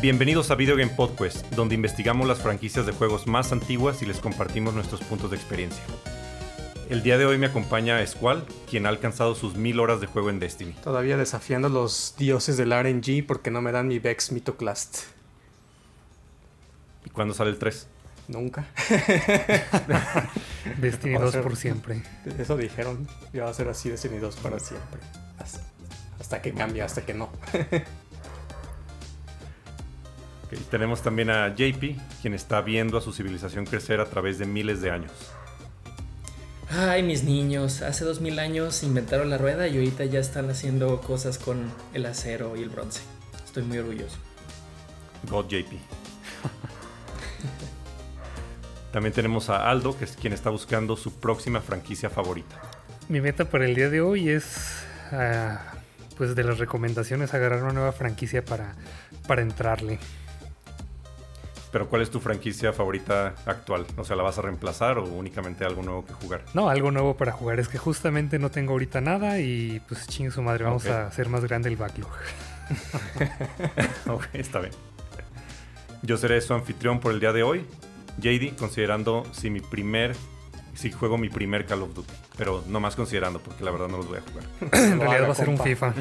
Bienvenidos a Video Game Podcast, donde investigamos las franquicias de juegos más antiguas y les compartimos nuestros puntos de experiencia. El día de hoy me acompaña Squall, quien ha alcanzado sus mil horas de juego en Destiny. Todavía desafiando a los dioses del RNG porque no me dan mi Vex Mythoclast. ¿Y cuándo sale el 3? Nunca. Destiny Va a 2 ser- por siempre. Eso dijeron. Ya va a ser así Destiny 2 para siempre. Hasta, hasta que cambie, hasta que no. Ok, Tenemos también a JP, quien está viendo a su civilización crecer a través de miles de años. Ay, mis niños, hace dos mil años inventaron la rueda y ahorita ya están haciendo cosas con el acero y el bronce. Estoy muy orgulloso. God JP. También tenemos a Aldo, que es quien está buscando su próxima franquicia favorita. Mi meta para el día de hoy es, ah, pues de las recomendaciones, agarrar una nueva franquicia para, para entrarle. Pero ¿cuál es tu franquicia favorita actual? O sea, ¿la vas a reemplazar o únicamente algo nuevo que jugar? No, algo nuevo para jugar. Es que justamente no tengo ahorita nada y pues chingue su madre, vamos a hacer más grande el backlog. ok, está bien. Yo seré su anfitrión por el día de hoy, JD, considerando si mi primer, si juego mi primer Call of Duty. Pero no más considerando, porque la verdad no los voy a jugar. en Lo realidad va a ser un. FIFA.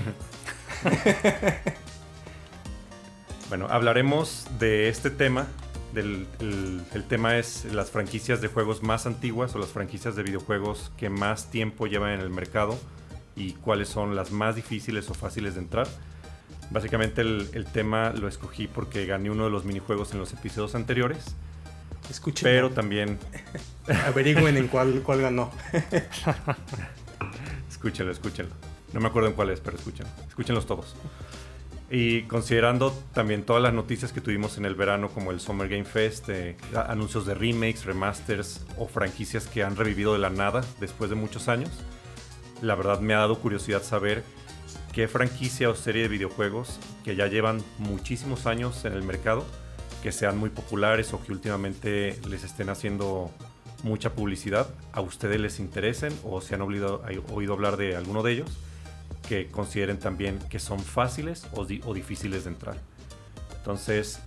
Bueno, hablaremos de este tema. Del, el, el tema es las franquicias de juegos más antiguas o las franquicias de videojuegos que más tiempo llevan en el mercado y cuáles son las más difíciles o fáciles de entrar. Básicamente el, el tema lo escogí porque gané uno de los minijuegos en los episodios anteriores, Escuchen. pero también Averigüen en cuál, cuál ganó. Escúchenlo, escúchenlo. No me acuerdo en cuál es, pero escúchenlo. Escúchenlos todos. Y considerando también todas las noticias que tuvimos en el verano, como el Summer Game Fest, eh, anuncios de remakes, remasters o franquicias que han revivido de la nada después de muchos años, la verdad me ha dado curiosidad saber qué franquicia o serie de videojuegos que ya llevan muchísimos años en el mercado, que sean muy populares o que últimamente les estén haciendo mucha publicidad, a ustedes les interesen o se han oído hablar de alguno de ellos, que consideren también que son fáciles o, di- o difíciles de entrar. Entonces,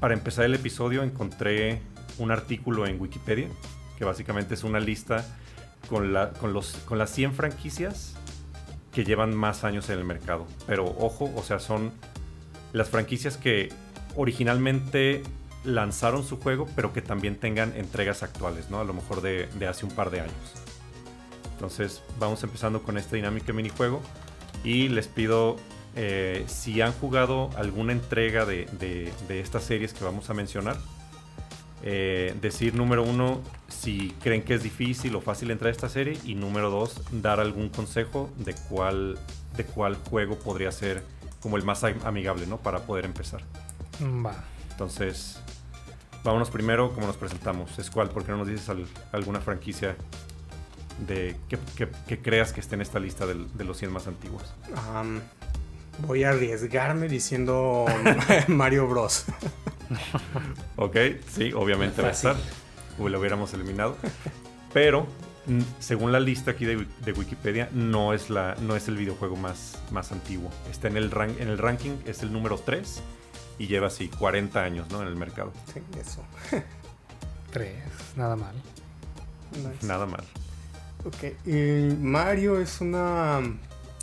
para empezar el episodio encontré un artículo en Wikipedia, que básicamente es una lista con, las 100 franquicias que llevan más años en el mercado. Pero ojo, o sea, son las franquicias que originalmente lanzaron su juego, pero que también tengan entregas actuales, ¿no? A lo mejor de, de hace un par de años. Entonces, vamos empezando con esta dinámica minijuego. Y les pido, eh, si han jugado alguna entrega de, de- de estas series que vamos a mencionar, eh, decir número uno si creen que es difícil o fácil entrar a esta serie. Y número dos, dar algún consejo de cuál, de cuál juego podría ser como el más am- amigable, ¿no? Para poder empezar. Va. Entonces, vámonos primero como nos presentamos. Squall, ¿por qué no nos dices al- alguna franquicia de que, que- que creas que esté en esta lista del- de los 100 más antiguos? Am, voy a arriesgarme diciendo Mario Bros. Ok, sí, obviamente va a estar. O lo hubiéramos eliminado. Pero, según la lista aquí de, de Wikipedia, no es, la, no es el videojuego más, más antiguo. Está en el, ran- en el ranking, es el número 3 y lleva así 40 años ¿no? en el mercado. Sí, eso. Tres, nada mal. Nice. Nada mal. Ok, y Mario es una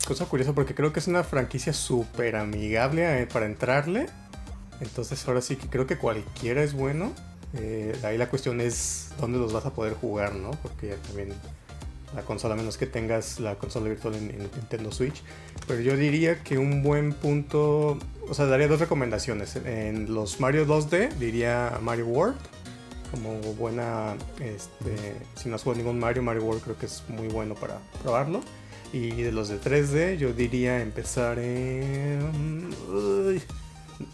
cosa curiosa porque creo que es una franquicia súper amigable eh, para entrarle. Entonces ahora sí que creo que cualquiera es bueno. Eh, ahí la cuestión es dónde los vas a poder jugar, ¿no? Porque también la consola, a menos que tengas la consola virtual en, en Nintendo Switch. Pero yo diría que un buen punto, o sea, daría dos recomendaciones. En los Mario 2D diría Mario World como buena, este, si no has jugado ningún Mario, Mario World creo que es muy bueno para probarlo. Y de los de 3D yo diría empezar en... uy,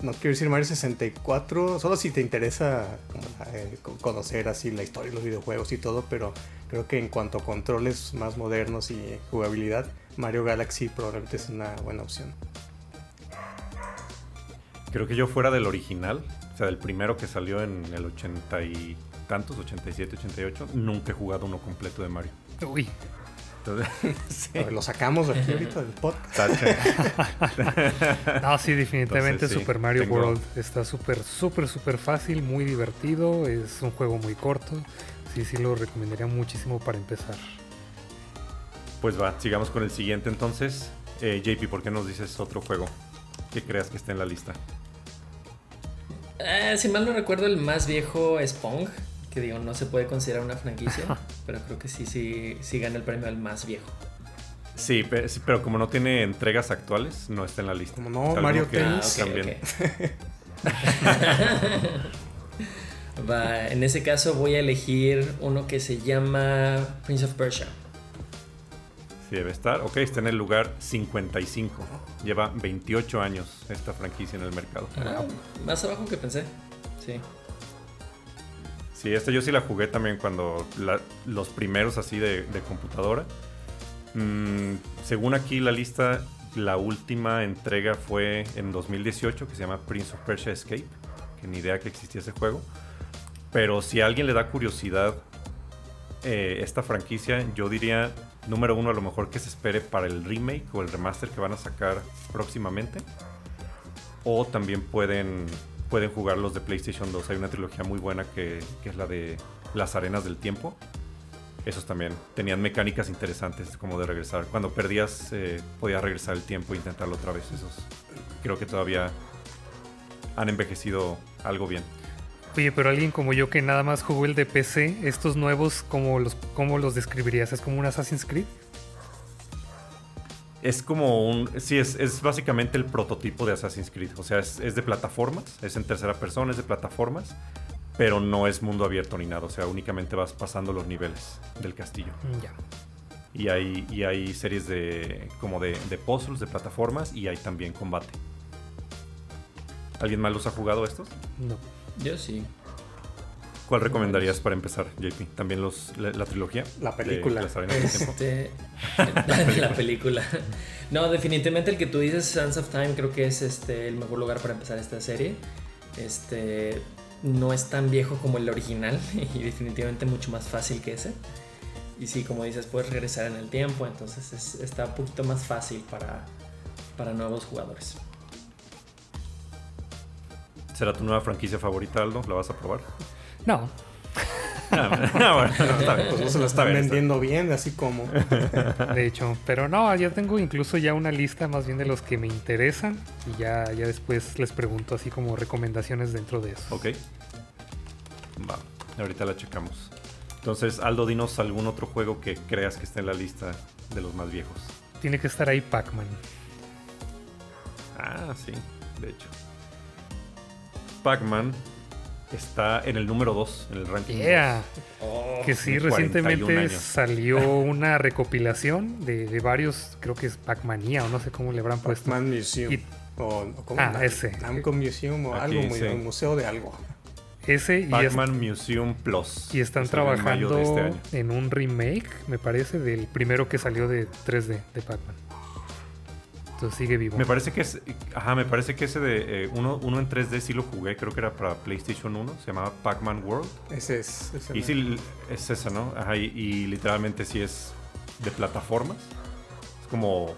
no quiero decir Mario 64, solo si te interesa eh, co- conocer así la historia de los videojuegos y todo, pero creo que en cuanto a controles más modernos y jugabilidad, Mario Galaxy probablemente es una buena opción. Creo que yo fuera del original, sea, del primero que salió en el 80 y tantos, 87, 88, nunca he jugado uno completo de Mario. Uy, Entonces, sí. A ver, lo sacamos de aquí ahorita del podcast. No, sí, definitivamente Entonces, sí, Super Mario tengo- World está súper, súper, súper fácil, muy divertido. Es un juego muy corto. Sí, sí, lo recomendaría muchísimo para empezar. Pues va, sigamos con el siguiente entonces. Eh, JP, ¿por qué nos dices otro juego que creas que esté en la lista? Eh, si mal no recuerdo, el más viejo es Pong. Que digo, no se puede considerar una franquicia. pero creo que sí, sí, sí gana el premio al más viejo. Sí, pe- sí, pero como no tiene entregas actuales, no está en la lista. Como no, Mario que Tennis. Ah, también. Va, en ese caso voy a elegir uno que se llama Prince of Persia. Sí, debe estar. Ok, está en el lugar 55. Lleva 28 años esta franquicia en el mercado. Ah, más abajo que pensé. Sí. Sí, esta yo sí la jugué también cuando la- los primeros así de, de computadora. Mm, según aquí la lista, la última entrega fue en 2018 que se llama Prince of Persia Escape. Que ni idea que existía ese juego. Pero si a alguien le da curiosidad eh, esta franquicia, yo diría, número uno, a lo mejor que se espere para el remake o el remaster que van a sacar próximamente. O también pueden, pueden jugar los de PlayStation 2. Hay una trilogía muy buena que, es la de Las Arenas del Tiempo. Esos también tenían mecánicas interesantes como de regresar. Cuando perdías, eh, podías regresar el tiempo e intentarlo otra vez. Esos creo que todavía han envejecido algo bien. Oye, pero alguien como yo que nada más jugó el de PC, estos nuevos, ¿cómo los, cómo los describirías? ¿Es como un Assassin's Creed? Es como un. Sí, es, es básicamente el prototipo de Assassin's Creed. O sea, es, es de plataformas, es en tercera persona, es de plataformas, pero no es mundo abierto ni nada. O sea, únicamente vas pasando los niveles del castillo. Mm, Ya. Y hay, y hay series de. como de, de puzzles, de plataformas, y hay también combate. ¿Alguien más los ha jugado estos? No. Yo sí. ¿Cuál recomendarías para empezar, JP? ¿También los, la, la trilogía? La de película. del Tiempo? Este, la, la película. No, definitivamente el que tú dices, Sands of Time, creo que es este el mejor lugar para empezar esta serie. Este no es tan viejo como el original y definitivamente mucho más fácil que ese. Y sí, como dices, puedes regresar en el tiempo, entonces es- está un poquito más fácil para, para nuevos jugadores. ¿Será tu nueva franquicia favorita, Aldo? ¿La vas a probar? No. Ah, bueno, está bien. Pues no se lo Está están vendiendo bien, así como. De hecho, pero no, ya tengo incluso ya una lista más bien de los que me interesan y ya, ya después les pregunto así como recomendaciones dentro de eso. Ok. Va, ahorita la checamos. Entonces, Aldo, dinos algún otro juego que creas que está en la lista de los más viejos. Tiene que estar ahí Pac-Man. Ah, sí, de hecho. Pac-Man está en el número 2 en el ranking. Yeah. Que sí, de 41 recientemente años. salió una recopilación de, de varios, creo que es Pac-Manía o no sé cómo le habrán puesto. Pac-Man Museum. Y- O, o ¿cómo? Ah, ese. Namco Museum o Aquí, algo, muy, sí. un museo de algo. Ese y, es- Pac-Man Museum Plus. y están en mayo trabajando este año. en un remake, me parece, del primero que salió de 3D de Pac-Man. Sigue vivo. Me parece que es. Ajá, me parece que ese de. eh, uno, uno en 3D sí lo jugué, creo que era para PlayStation 1. Se llamaba Pac-Man World. Ese es. ese Y sí, es esa, ¿no? Ajá, y, y literalmente sí es de plataformas. Es como.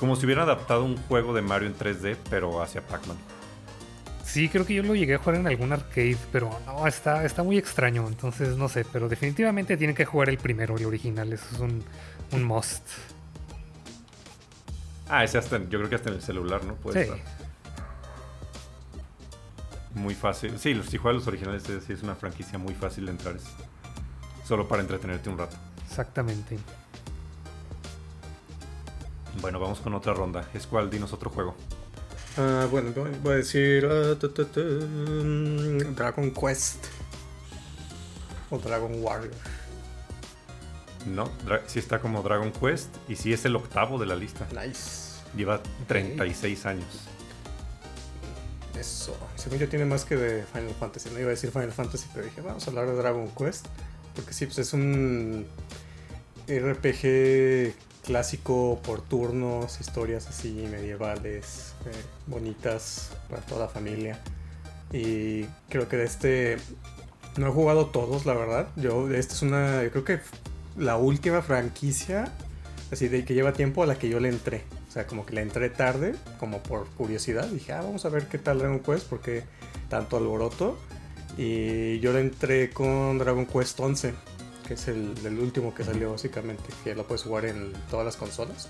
Como si hubieran adaptado un juego de Mario en 3D, pero hacia Pac-Man. Sí, creo que yo lo llegué a jugar en algún arcade, pero no, está, está muy extraño, entonces no sé, pero definitivamente tienen que jugar el primero, el original, eso es un, un must. Ah, ese hasta, en- yo creo que hasta en el celular, ¿no? Puede Sí. estar. Muy fácil. Sí, los- si juegas los originales, es- sí es una franquicia muy fácil de entrar. Es solo para entretenerte un rato. Exactamente. Bueno, vamos con otra ronda. Es cuál, dinos otro juego. Ah, bueno, voy a decir. ah, tu, tu, tu, mm, Dragon Quest. O Dragon Warrior. No, sí está como Dragon Quest y sí es el octavo de la lista. Nice. Lleva 36 años. Eso. Según yo tiene más que de Final Fantasy. No iba a decir Final Fantasy, pero dije, vamos a hablar de Dragon Quest. Porque sí, pues es un RPG clásico por turnos, historias así medievales, eh, bonitas para toda la familia. Y creo que de este no he jugado todos, la verdad. Yo, este es una, yo creo que la última franquicia, así de que lleva tiempo a la que yo le entré. O sea, como que le entré tarde, como por curiosidad. Dije, ah, vamos a ver qué tal Dragon Quest, porque tanto alboroto. Y yo le entré con Dragon Quest 11, que es el, el último que salió básicamente, que lo puedes jugar en todas las consolas.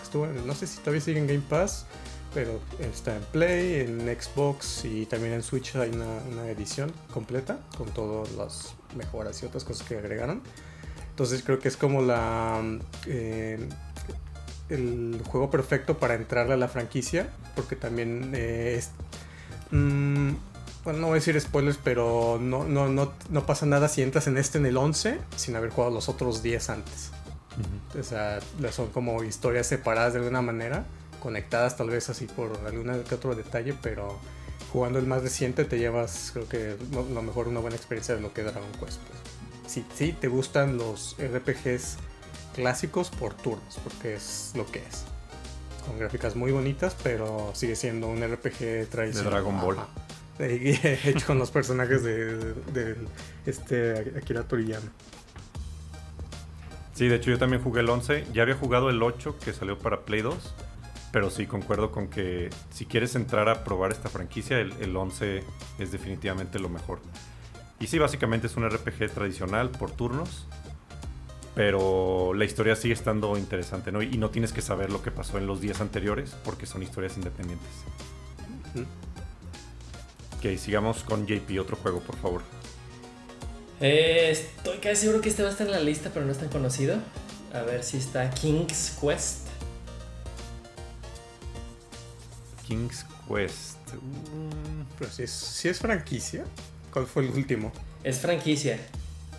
Estuvo, no sé si todavía sigue en Game Pass, pero está en Play, en Xbox y también en Switch hay una, una edición completa con todas las mejoras y otras cosas que agregaron. Entonces creo que es como la eh, el juego perfecto para entrarle a la franquicia, porque también eh, es... mm, bueno, no voy a decir spoilers, pero no, no, no, no pasa nada si entras en este en el 11 sin haber jugado los otros 10 antes. O sea, son como historias separadas de alguna manera, conectadas tal vez así por algún que otro detalle, pero jugando el más reciente te llevas, creo que lo, lo mejor una buena experiencia de lo que es Dragon Quest. pues. Sí, sí, te gustan los RPGs clásicos por turnos, porque es lo que es. Con gráficas muy bonitas, pero sigue siendo un RPG tradicional. Dragon Ball. Hecho con los personajes de, de- de este Akira Toriyama. Sí, de hecho yo también jugué el 11. Ya había jugado el 8 que salió para Play 2. Pero sí, concuerdo con que si quieres entrar a probar esta franquicia, el, el 11 es definitivamente lo mejor. Y sí, básicamente es un RPG tradicional por turnos. Pero la historia sigue estando interesante, ¿no? Y no tienes que saber lo que pasó en los días anteriores porque son historias independientes. Ok, sigamos con JP, otro juego, por favor. Eh, estoy casi seguro que este va a estar en la lista, pero no es tan conocido. A ver si está King's Quest. King's Quest. Mm, Pero si es, si es franquicia, ¿cuál fue el último? Es franquicia.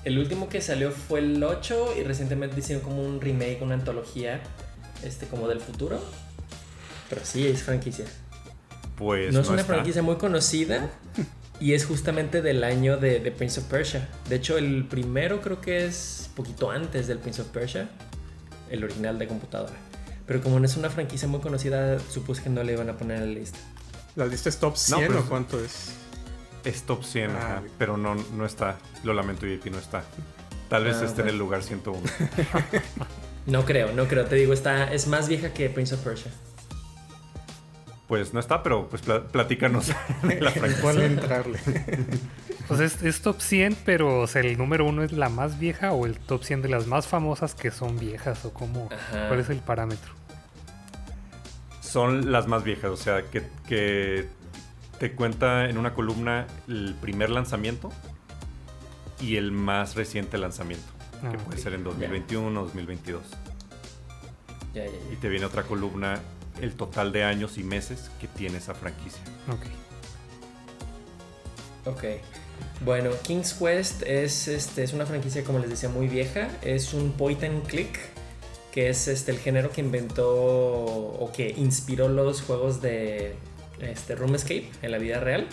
El último que salió fue el 8 y recientemente hicieron como un remake, una antología, este como del futuro. Pero sí, es franquicia. pues no es una está. franquicia muy conocida y es justamente del año de, de Prince of Persia. De hecho, el primero creo que es poquito antes del Prince of Persia, el original de computadora. Pero como no es una franquicia muy conocida, supuse que no le iban a poner en la lista. ¿La lista es top 100 pero o es- cuánto es? Es top 100, Ah, ajá, pero no, no está. Lo lamento, JP, no está. Tal vez Ah, esté en el lugar 101. No creo, no creo. Te digo, está, es más vieja que Prince of Persia. Pues no está, pero pues pla- platícanos de la ¿En franquicia. cuál entrarle? Pues es, es top 100, pero o sea, el número uno es la más vieja o el top 100 de las más famosas que son viejas o cómo, Ajá. cuál es el parámetro. Son las más viejas, o sea, que, que te cuenta en una columna el primer lanzamiento y el más reciente lanzamiento, Ah, que puede ok. ser en 2021 o 2022. Ya, ya, Y te viene otra columna, el total de años y meses que tiene esa franquicia. Ok. Ok. Bueno, King's Quest es, este, es una franquicia, como les decía, muy vieja. Es un point and click, que es este, el género que inventó o que inspiró los juegos de este, Room Escape en la vida real.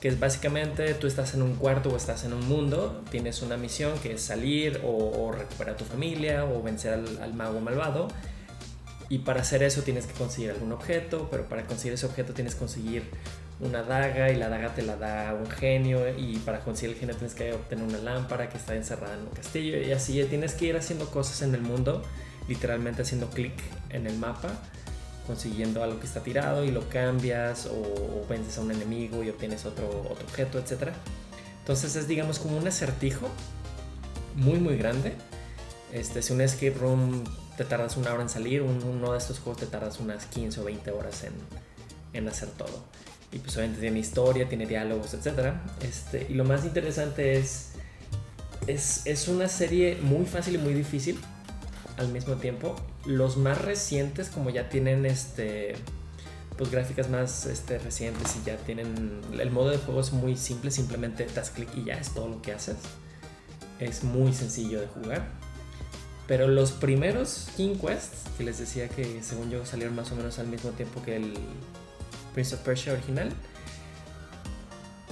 Que es básicamente tú estás en un cuarto o estás en un mundo, tienes una misión que es salir o, o recuperar a tu familia o vencer al, al mago malvado. Y para hacer eso tienes que conseguir algún objeto, pero para conseguir ese objeto tienes que conseguir una daga y la daga te la da un genio y para conseguir el genio tienes que obtener una lámpara que está encerrada en un castillo y así tienes que ir haciendo cosas en el mundo, literalmente haciendo clic en el mapa, consiguiendo algo que está tirado y lo cambias o, vences a un enemigo y obtienes otro, objeto, etc. Entonces es digamos como un acertijo muy muy grande. Este, si un escape room te tardas una hora en salir, un- uno de estos juegos te tardas unas 15 o 20 horas en, en hacer todo. Y pues obviamente tiene historia, tiene diálogos, etc. Este, y lo más interesante es, es, es una serie muy fácil y muy difícil al mismo tiempo. Los más recientes, como ya tienen este, pues gráficas más este, recientes y ya tienen... El modo de juego es muy simple, simplemente das clic y ya es todo lo que haces. Es muy sencillo de jugar. Pero los primeros King Quest, que les decía que según yo salieron más o menos al mismo tiempo que el Prince of Persia original,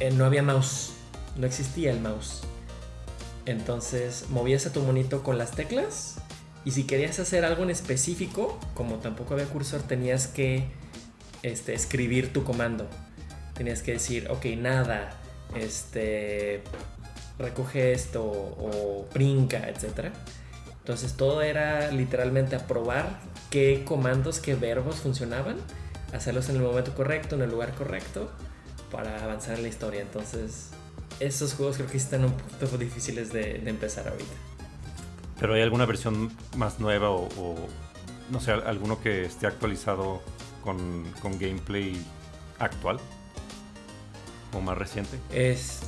eh, no había mouse, no existía el mouse. Entonces movías a tu monito con las teclas y si querías hacer algo en específico, como tampoco había cursor, tenías que este, escribir tu comando. Tenías que decir, ok, nada, este, recoge esto o brinca, etc. Entonces todo era literalmente a probar qué comandos, qué verbos funcionaban, hacerlos en el momento correcto, en el lugar correcto, para avanzar en la historia. Entonces, esos juegos creo que están un poquito difíciles de, de empezar ahorita. ¿Pero hay alguna versión más nueva o, o, no sé, alguno que esté actualizado con, con gameplay actual? ¿O más reciente? Es.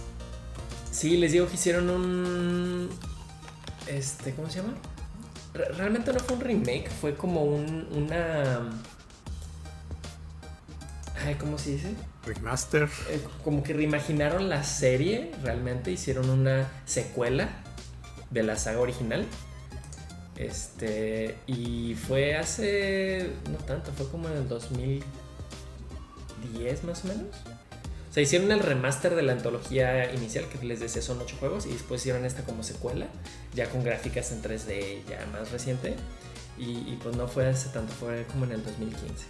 Sí, les digo que hicieron un. Este, ¿cómo se llama? Re- Realmente no fue un remake, fue como un. una. Ay, ¿cómo se dice? Remaster. Eh, como que reimaginaron la serie, realmente hicieron una secuela de la saga original. Este, y fue hace, no tanto, fue como en el 2010 más o menos. O sea, hicieron el remaster de la antología inicial, que les decía son 8 juegos, y después hicieron esta como secuela, ya con gráficas en 3D ya más reciente. Y, y pues no fue hace tanto, fue como en el 2015.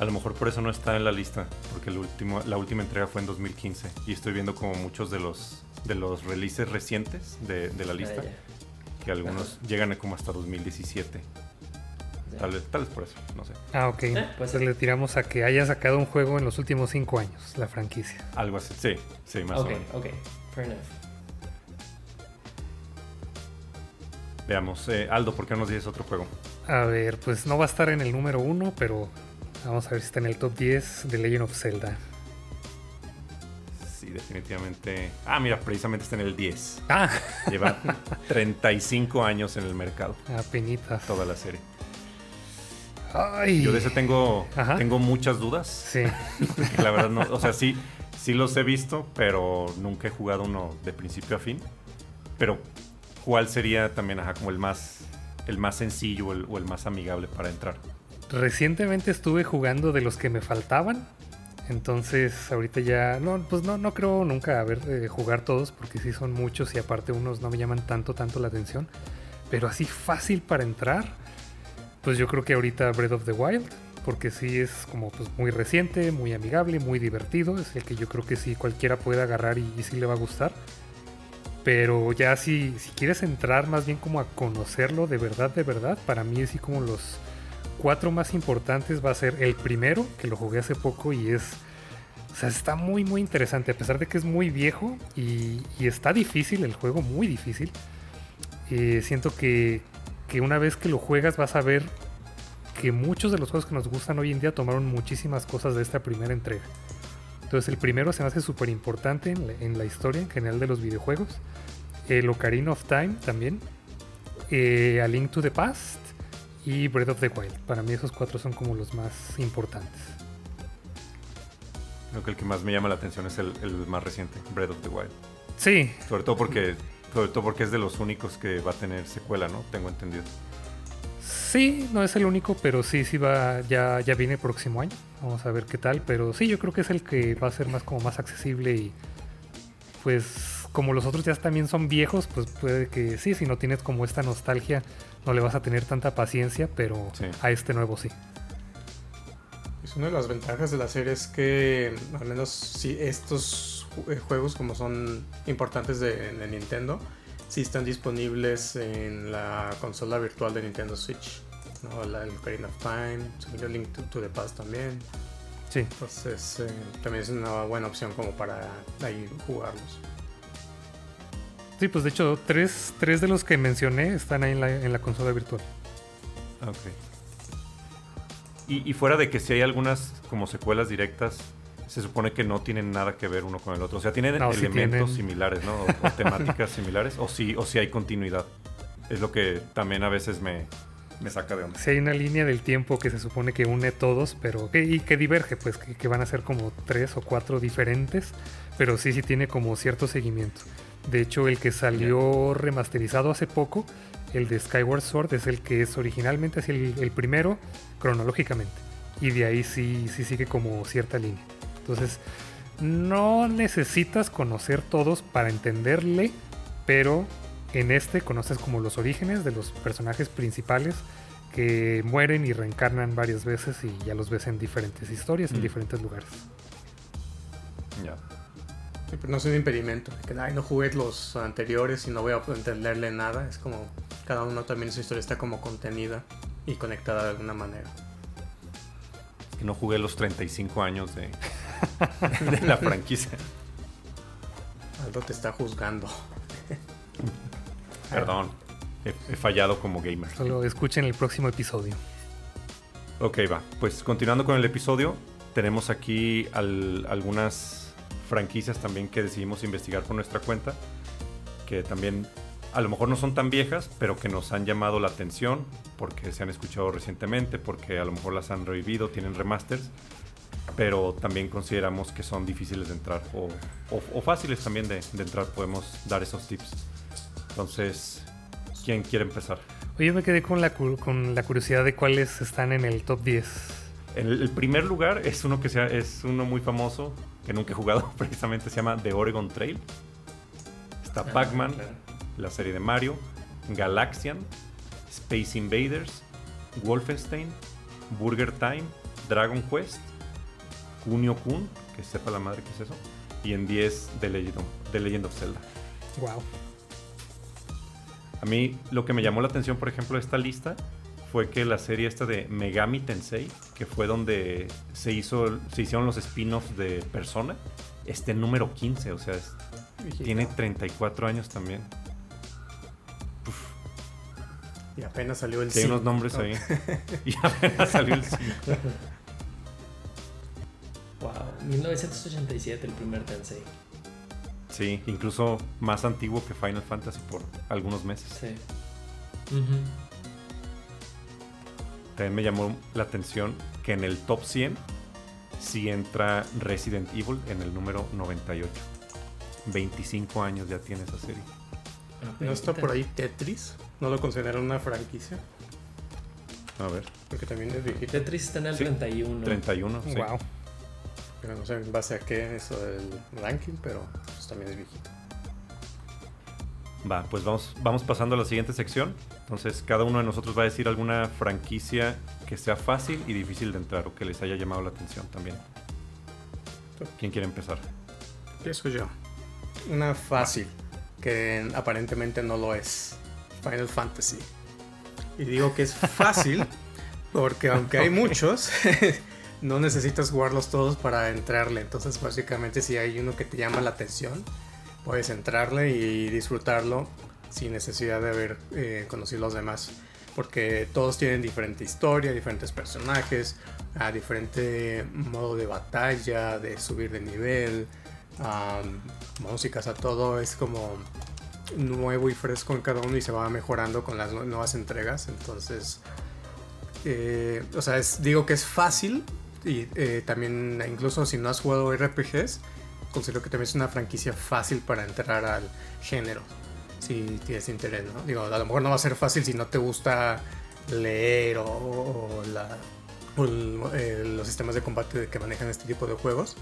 A lo mejor por eso no está en la lista, porque el último, la última entrega fue en 2015 y estoy viendo como muchos de los de los releases recientes de, de la lista, Ah, que algunos llegan a como hasta 2017. ya. Tal vez, tal vez por eso, no sé. Ah, ok. pues Entonces le tiramos a que haya sacado un juego en los últimos cinco años, la franquicia. Algo así, sí, sí, más Ok, o menos. ok, fair enough. Veamos, eh, Aldo, ¿por qué no nos dices otro juego? A ver, pues no va a estar en el número uno, pero vamos a ver si está en el top 10 de Legend of Zelda. Sí, definitivamente. Ah, mira, precisamente está en el 10. Ah, Lleva 35 años en el mercado, apenitas. toda la serie. Ay. Yo de ese tengo, Ajá. tengo muchas dudas. Sí. la verdad no, o sea, sí, sí los he visto, pero nunca he jugado uno de principio a fin. Pero, ¿cuál sería también, ajá, como el más, el más sencillo el, o el más amigable para entrar? Recientemente estuve jugando de los que me faltaban. Entonces, ahorita ya. No, pues no, no creo nunca haber eh, jugar todos, porque sí son muchos y aparte unos no me llaman tanto, tanto la atención. Pero así fácil para entrar. Pues yo creo que ahorita Breath of the Wild. Porque sí es como pues, muy reciente, muy amigable, muy divertido. Es el que yo creo que sí cualquiera puede agarrar y, sí le va a gustar. Pero ya si, si quieres entrar más bien como a conocerlo de verdad, de verdad, para mí así como los cuatro más importantes va a ser el primero, que lo jugué hace poco y es... O sea, está muy, muy interesante, a pesar de que es muy viejo y, y está difícil el juego, muy difícil. eh, siento que, que una vez que lo juegas vas a ver que muchos de los juegos que nos gustan hoy en día tomaron muchísimas cosas de esta primera entrega. Entonces el primero se me hace súper importante en, en la historia en general de los videojuegos. El Ocarina of Time también. eh, A Link to the Past y Breath of the Wild. Para mí esos cuatro son como los más importantes. Creo que el que más me llama la atención es el, el más reciente, Breath of the Wild. Sí, Sobre todo porque, sobre todo porque es de los únicos que va a tener secuela, ¿no? Tengo entendido. sí, no es el único, pero sí, sí va, ya, ya viene el próximo año. Vamos a ver qué tal, pero sí, yo creo que es el que va a ser más como más accesible y pues como los otros ya también son viejos, pues puede que sí, si no tienes como esta nostalgia, no le vas a tener tanta paciencia, pero Sí. a este nuevo sí. Es una de las ventajas de la serie es que al menos si estos eh, juegos como son importantes de, de Nintendo, sí están disponibles en la consola virtual de Nintendo Switch. ¿no? La, el Ocarina of Time, Link to, to the Past también. Sí, Entonces eh, también es una buena opción como para ahí jugarlos. Sí, pues de hecho tres, tres de los que mencioné están ahí en la, en la consola virtual. Ok. Y, y fuera de que si hay algunas como secuelas directas, se supone que no tienen nada que ver uno con el otro. O sea, tienen No, sí elementos tienen. similares, ¿no? O, o temáticas similares. O sí, o sí hay continuidad. Es lo que también a veces me, me saca de onda. Si hay una línea del tiempo que se supone que une todos, pero que, y que diverge, pues que, que van a ser como tres o cuatro diferentes, pero sí, sí tiene como cierto seguimiento. De hecho, el que salió remasterizado hace poco, el de Skyward Sword, es el que es originalmente así el, el primero cronológicamente. Y de ahí sí, sí sigue como cierta línea. Entonces, no necesitas conocer todos para entenderle, pero en este conoces como los orígenes de los personajes principales que mueren y reencarnan varias veces y ya los ves en diferentes historias, en Mm. diferentes lugares. Ya. No es un impedimento. Que no jugué los anteriores y no voy a entenderle nada. Es como cada uno también su historia está como contenida y conectada de alguna manera. Que no jugué los 35 años de, de la franquicia. Aldo te está juzgando. Perdón, he, fallado como gamer. Solo escuchen el próximo episodio. Ok, va. Pues continuando con el episodio, tenemos aquí algunas franquicias también que decidimos investigar por nuestra cuenta, que también a lo mejor no son tan viejas, pero que nos han llamado la atención porque se han escuchado recientemente, porque a lo mejor las han revivido, tienen remasters, pero también consideramos que son difíciles de entrar o, fáciles también de, entrar, podemos dar esos tips. Entonces, ¿quién quiere empezar? Oye, yo me quedé con la, con la curiosidad de cuáles están en el top 10. El, el primer lugar es uno que sea, es uno muy famoso, que nunca he jugado precisamente, se llama The Oregon Trail. Está ah, Pac-Man, la serie de Mario, Galaxian, Space Invaders, Wolfenstein, Burger Time, Dragon Quest, Kunio Kun, que sepa la madre que es eso, y en 10 The Legend, The Legend of Zelda. Wow. A mí lo que me llamó la atención, por ejemplo, de esta lista fue que la serie esta de Megami Tensei, que fue donde se hizo se hicieron los spin-offs de Persona, este número 15, o sea, tiene 34 años también. Y apenas salió el 5. Hay unos nombres ahí. y apenas salió el 5. Wow, 1987 el primer Tensei. Sí, incluso más antiguo que Final Fantasy por algunos meses. Sí. También me llamó la atención que en el top 100 sí entra Resident Evil en el número 98. 25 años ya tiene esa serie. ¿No está por ahí Tetris? ¿No lo consideran una franquicia? A ver. Porque también es viejito. Tetris está en el 31. 31, sí. Wow. Pero no sé en base a qué eso del ranking, pero pues también es viejito. Va, pues vamos, vamos pasando a la siguiente sección. Entonces, cada uno de nosotros va a decir alguna franquicia que sea fácil y difícil de entrar o que les haya llamado la atención también. ¿Quién quiere empezar? Empiezo yo. Una fácil, que aparentemente no lo es. Final Fantasy. Y digo que es fácil porque aunque hay muchos, no necesitas jugarlos todos para entrarle. Entonces, básicamente, si hay uno que te llama la atención, puedes entrarle y disfrutarlo sin necesidad de haber eh, conocido los demás. Porque todos tienen diferente historia, diferentes personajes, a diferente modo de batalla, de subir de nivel, músicas, a todo es como nuevo y fresco en cada uno y se va mejorando con las nuevas entregas. Entonces, eh, o sea, digo que es fácil y eh, también, incluso si no has jugado RPGs, considero que también es una franquicia fácil para entrar al género. Si tienes interés, ¿no? Digo, a lo mejor no va a ser fácil si no te gusta leer o, eh, los sistemas de combate que manejan este tipo de juegos.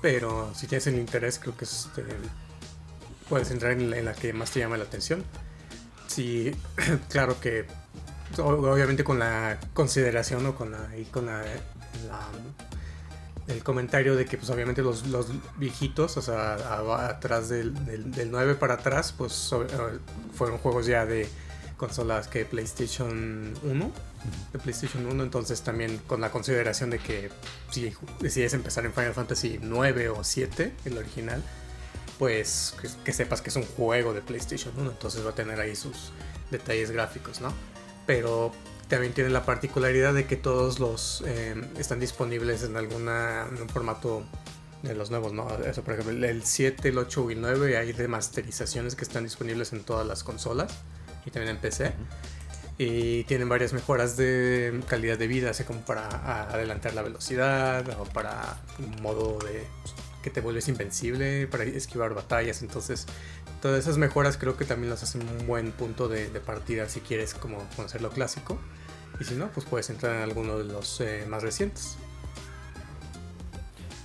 Pero si tienes el interés, creo que este, puedes entrar en la, que más te llama la atención. Sí, claro que obviamente con la consideración o con la, y con la el comentario de que pues obviamente los, viejitos, o sea, atrás del, 9 para atrás, pues eh, fueron juegos ya de consolas que PlayStation 1, de PlayStation 1, entonces también con la consideración de que si decides empezar en Final Fantasy 9 o 7, el original, pues que, que sepas que es un juego de PlayStation 1, entonces va a tener ahí sus detalles gráficos, ¿no? Pero también tiene la particularidad de que todos los eh, están disponibles en alguna un formato de los nuevos, ¿no? Eso, por ejemplo, el 7, el 8 y el 9 hay remasterizaciones que están disponibles en todas las consolas y también en PC. Y tienen varias mejoras de calidad de vida, así como para adelantar la velocidad o para un modo de que te vuelves invencible, para esquivar batallas. Entonces, todas esas mejoras creo que también las hacen un buen punto de, de partida si quieres como conocer lo clásico. Y si no, pues puedes entrar en alguno de los eh, más recientes.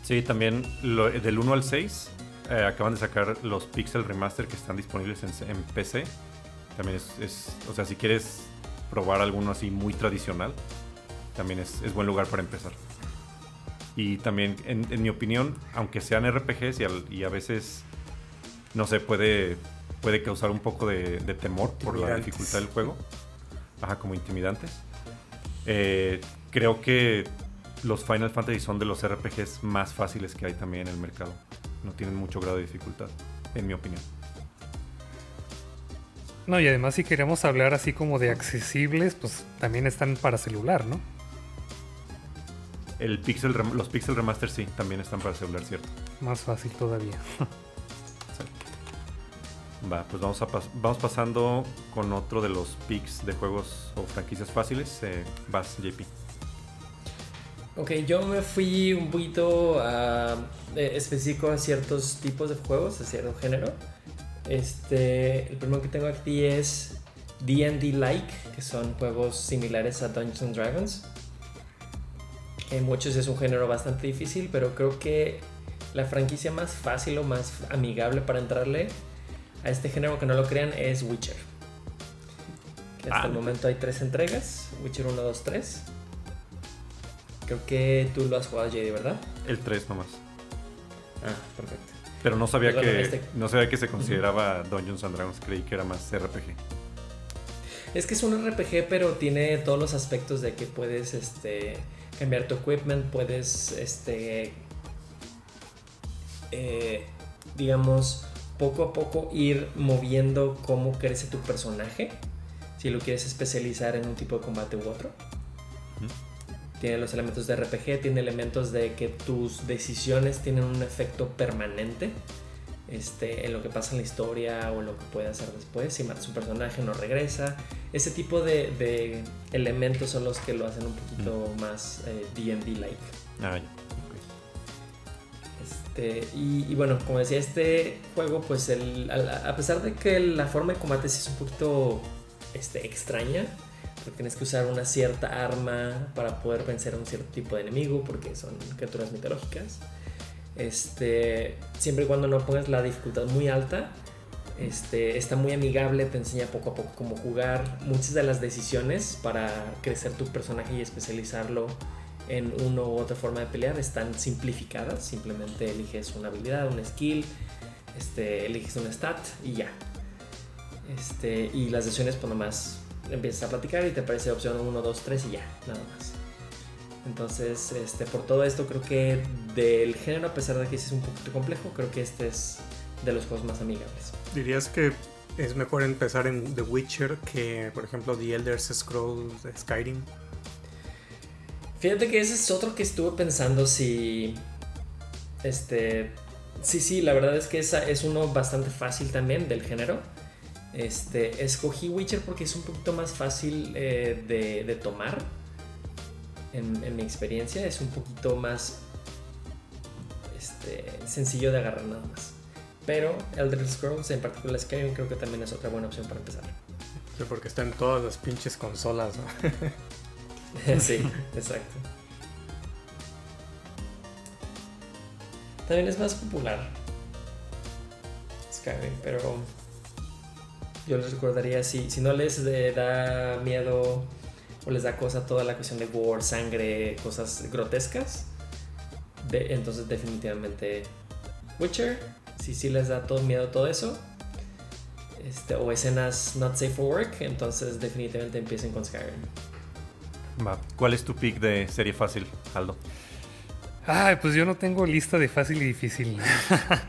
Sí, también del 1 al 6 eh, acaban de sacar los Pixel Remaster que están disponibles en, PC. También es, o sea, si quieres probar alguno así muy tradicional, también es, buen lugar para empezar. Y también, en, mi opinión, aunque sean RPGs y, a veces, no sé, puede, puede causar un poco de, temor por la dificultad del juego. Ajá, como intimidantes. Eh, creo que los Final Fantasy son de los RPGs más fáciles que hay también en el mercado. No tienen mucho grado de dificultad, en mi opinión. No, y además si queremos hablar así como de accesibles, pues también están para celular, ¿no? El pixel, los Pixel Remaster sí, también están para celular, ¿cierto? Más fácil todavía. Pues vamos, a vamos pasando con otro de los picks de juegos o franquicias fáciles. Eh, vas, JP. Ok, yo me fui un poquito específico a ciertos tipos de juegos, a cierto género. Este, el primero que tengo aquí es D&D Like, que son juegos similares a Dungeons Dragons. En muchos es un género bastante difícil, pero creo que la franquicia más fácil o más amigable para entrarle a este género que no lo crean es Witcher. Que hasta el ah. momento hay tres entregas, Witcher 1, 2, 3. Creo que tú lo has jugado, JD, ¿verdad? El 3 nomás. Ah, perfecto. Pero no sabía pues que este no sabía que se consideraba Dungeons and Dragons, creí que era más RPG. Es que es un RPG, pero tiene todos los aspectos de que puedes este cambiar tu equipment, puedes este eh, digamos poco a poco ir moviendo cómo crece tu personaje, si lo quieres especializar en un tipo de combate u otro. Tiene los elementos de RPG, tiene elementos de que tus decisiones tienen un efecto permanente este, en lo que pasa en la historia o en lo que puede hacer después. Si matas un personaje, no regresa. Ese tipo de, elementos son los que lo hacen un poquito más DD-like. Eh, este, y, bueno, como decía, este juego, pues el, a, pesar de que la forma de combate es un poquito este, extraña, tienes que usar una cierta arma para poder vencer a un cierto tipo de enemigo, porque son criaturas mitológicas. Este, siempre y cuando no pongas la dificultad muy alta, este, está muy amigable, te enseña poco a poco cómo jugar. Muchas de las decisiones para crecer tu personaje y especializarlo en una u otra forma de pelear están simplificadas. Simplemente eliges una habilidad, un skill, este, eliges un stat y ya. Este, y las decisiones, pues nomás empiezas a platicar y te aparece opción 1, 2, 3 y ya, nada más. Entonces, este, por todo esto, creo que del género, a pesar de que es un poquito complejo, creo que este es de los juegos más amigables. ¿Dirías que es mejor empezar en The Witcher que, por ejemplo, The Elder Scrolls Skyrim? Fíjate que ese es otro que estuve pensando si. Este. Sí, sí, la verdad es que esa es uno bastante fácil también del género. Este, escogí Witcher porque es un poquito más fácil eh, de, tomar. En, mi experiencia es un poquito más este, sencillo de agarrar nada más. Pero Elder Scrolls, en particular Skyrim, creo que también es otra buena opción para empezar. Sí, porque está en todas las pinches consolas, sí, exacto. También es más popular Skyrim, pero yo les recordaría, si, si no les da miedo o les da cosa toda la cuestión de war, sangre, cosas grotescas, entonces definitivamente Witcher, si sí les da todo miedo todo eso, este, o escenas not safe for work, entonces definitivamente empiecen con Skyrim. ¿Cuál es tu pick de serie fácil, Aldo? Ay, pues yo no tengo lista de fácil y difícil.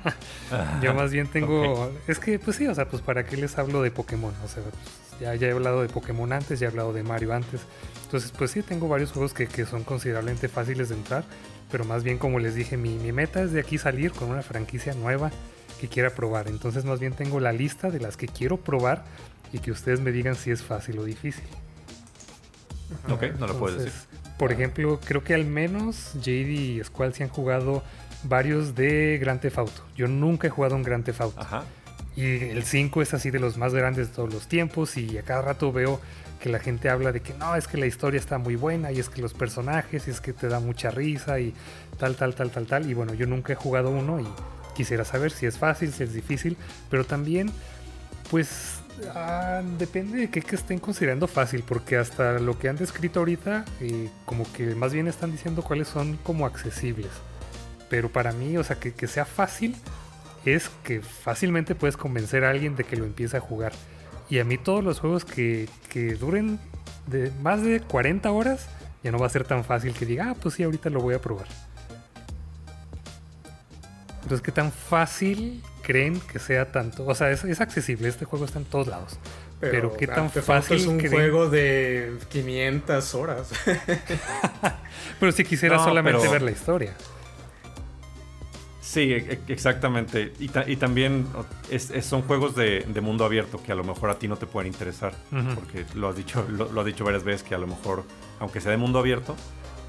yo más bien tengo. Es que, pues sí, o sea, pues para qué les hablo de Pokémon. O sea, pues, ya, ya, he hablado de Pokémon antes, ya he hablado de Mario antes. Entonces, pues sí, tengo varios juegos que, que son considerablemente fáciles de entrar. Pero más bien, como les dije, mi, mi meta es de aquí salir con una franquicia nueva que quiera probar. Entonces, más bien tengo la lista de las que quiero probar y que ustedes me digan si es fácil o difícil. Ok, no lo puedes decir. Por ejemplo, creo que al menos JD y Squall se han jugado varios de Grand Theft Auto. Yo nunca he jugado un Grand Theft Auto. Ajá. Y el 5 es así de los más grandes de todos los tiempos y a cada rato veo que la gente habla de que no, es que la historia está muy buena y es que los personajes y es que te da mucha risa y tal, tal, tal, tal, tal. Y bueno, yo nunca he jugado uno y quisiera saber si es fácil, si es difícil, pero también, pues Ah, depende de qué, estén considerando fácil, porque hasta lo que han descrito ahorita, eh, como que más bien están diciendo cuáles son como accesibles. Pero para mí, o sea, que, que sea fácil es que fácilmente puedes convencer a alguien de que lo empiece a jugar. Y a mí todos los juegos que, que duren de más de 40 horas, ya no va a ser tan fácil que diga, ah, pues sí, ahorita lo voy a probar. Entonces, ¿qué tan fácil creen que sea tanto? O sea, es, es accesible, este juego está en todos lados. Pero, ¿qué tan fácil es un creen? juego de 500 horas. Pero si quisiera No, solamente pero- ver la historia. Sí, e- e- exactamente. Y, ta- y también o- es- es- son juegos de, de mundo abierto que a lo mejor a ti no te pueden interesar. Porque lo has dicho, lo, lo has dicho varias veces que a lo mejor, aunque sea de mundo abierto,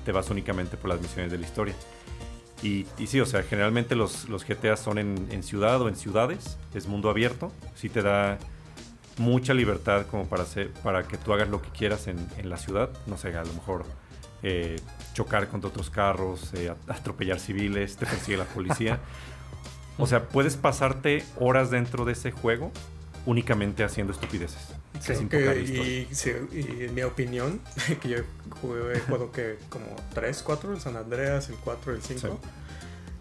te vas únicamente por las misiones de la historia. Y, y sí, o sea, generalmente los, los GTA son en, en ciudad o en ciudades, es mundo abierto, sí te da mucha libertad como para, hacer, para que tú hagas lo que quieras en, en la ciudad, no sé, a lo mejor eh, chocar contra otros carros, eh, atropellar civiles, te persigue la policía. O sea, puedes pasarte horas dentro de ese juego únicamente haciendo estupideces. Sin Que- y, sí, y en mi opinión, que yo jugué, he jugado que como 3, 4, el San Andreas, el 4, el 5. Sí.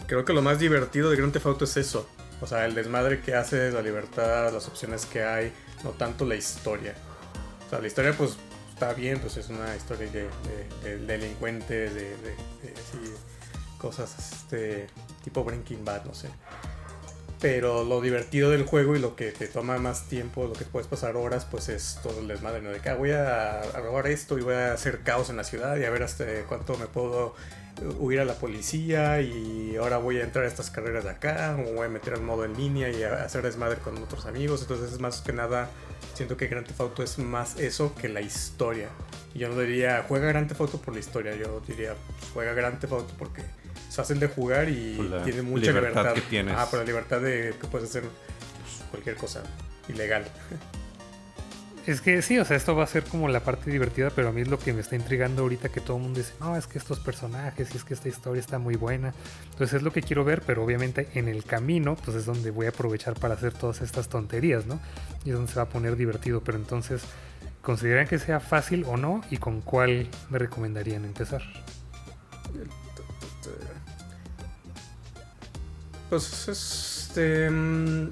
Creo que lo más divertido de Grand Theft Auto es eso. O sea, el desmadre que hace, la libertad, las opciones que hay, no tanto la historia. O sea, la historia pues está bien, pues es una historia de, de- de delincuente, de, de- de así, cosas este, tipo Breaking Bad, no sé. Pero lo divertido del juego y lo que te toma más tiempo, lo que puedes pasar horas, pues es todo el desmadre, ¿no? De que ah, voy a, robar esto y voy a hacer caos en la ciudad y a ver hasta cuánto me puedo huir a la policía y ahora voy a entrar a estas carreras de acá o voy a meter al modo en línea y a hacer desmadre con otros amigos. Entonces es más que nada, siento que Grand Theft Auto es más eso que la historia. Yo no diría, juega Grand Theft Auto por la historia, yo diría, pues, juega Grand Theft Auto porque fácil de jugar y tiene mucha libertad libertad. que tienes. Ah, por la libertad de que puedes hacer pues, cualquier cosa ilegal. Es que sí, o sea, esto va a ser como la parte divertida, pero a mí es lo que me está intrigando ahorita que todo el mundo dice, no, es que estos personajes y es que esta historia está muy buena. Entonces es lo que quiero ver, pero obviamente en el camino, pues es donde voy a aprovechar para hacer todas estas tonterías, ¿no? Y es donde se va a poner divertido, pero entonces, ¿consideran que sea fácil o no? ¿Y con cuál me recomendarían empezar? Pues este mm,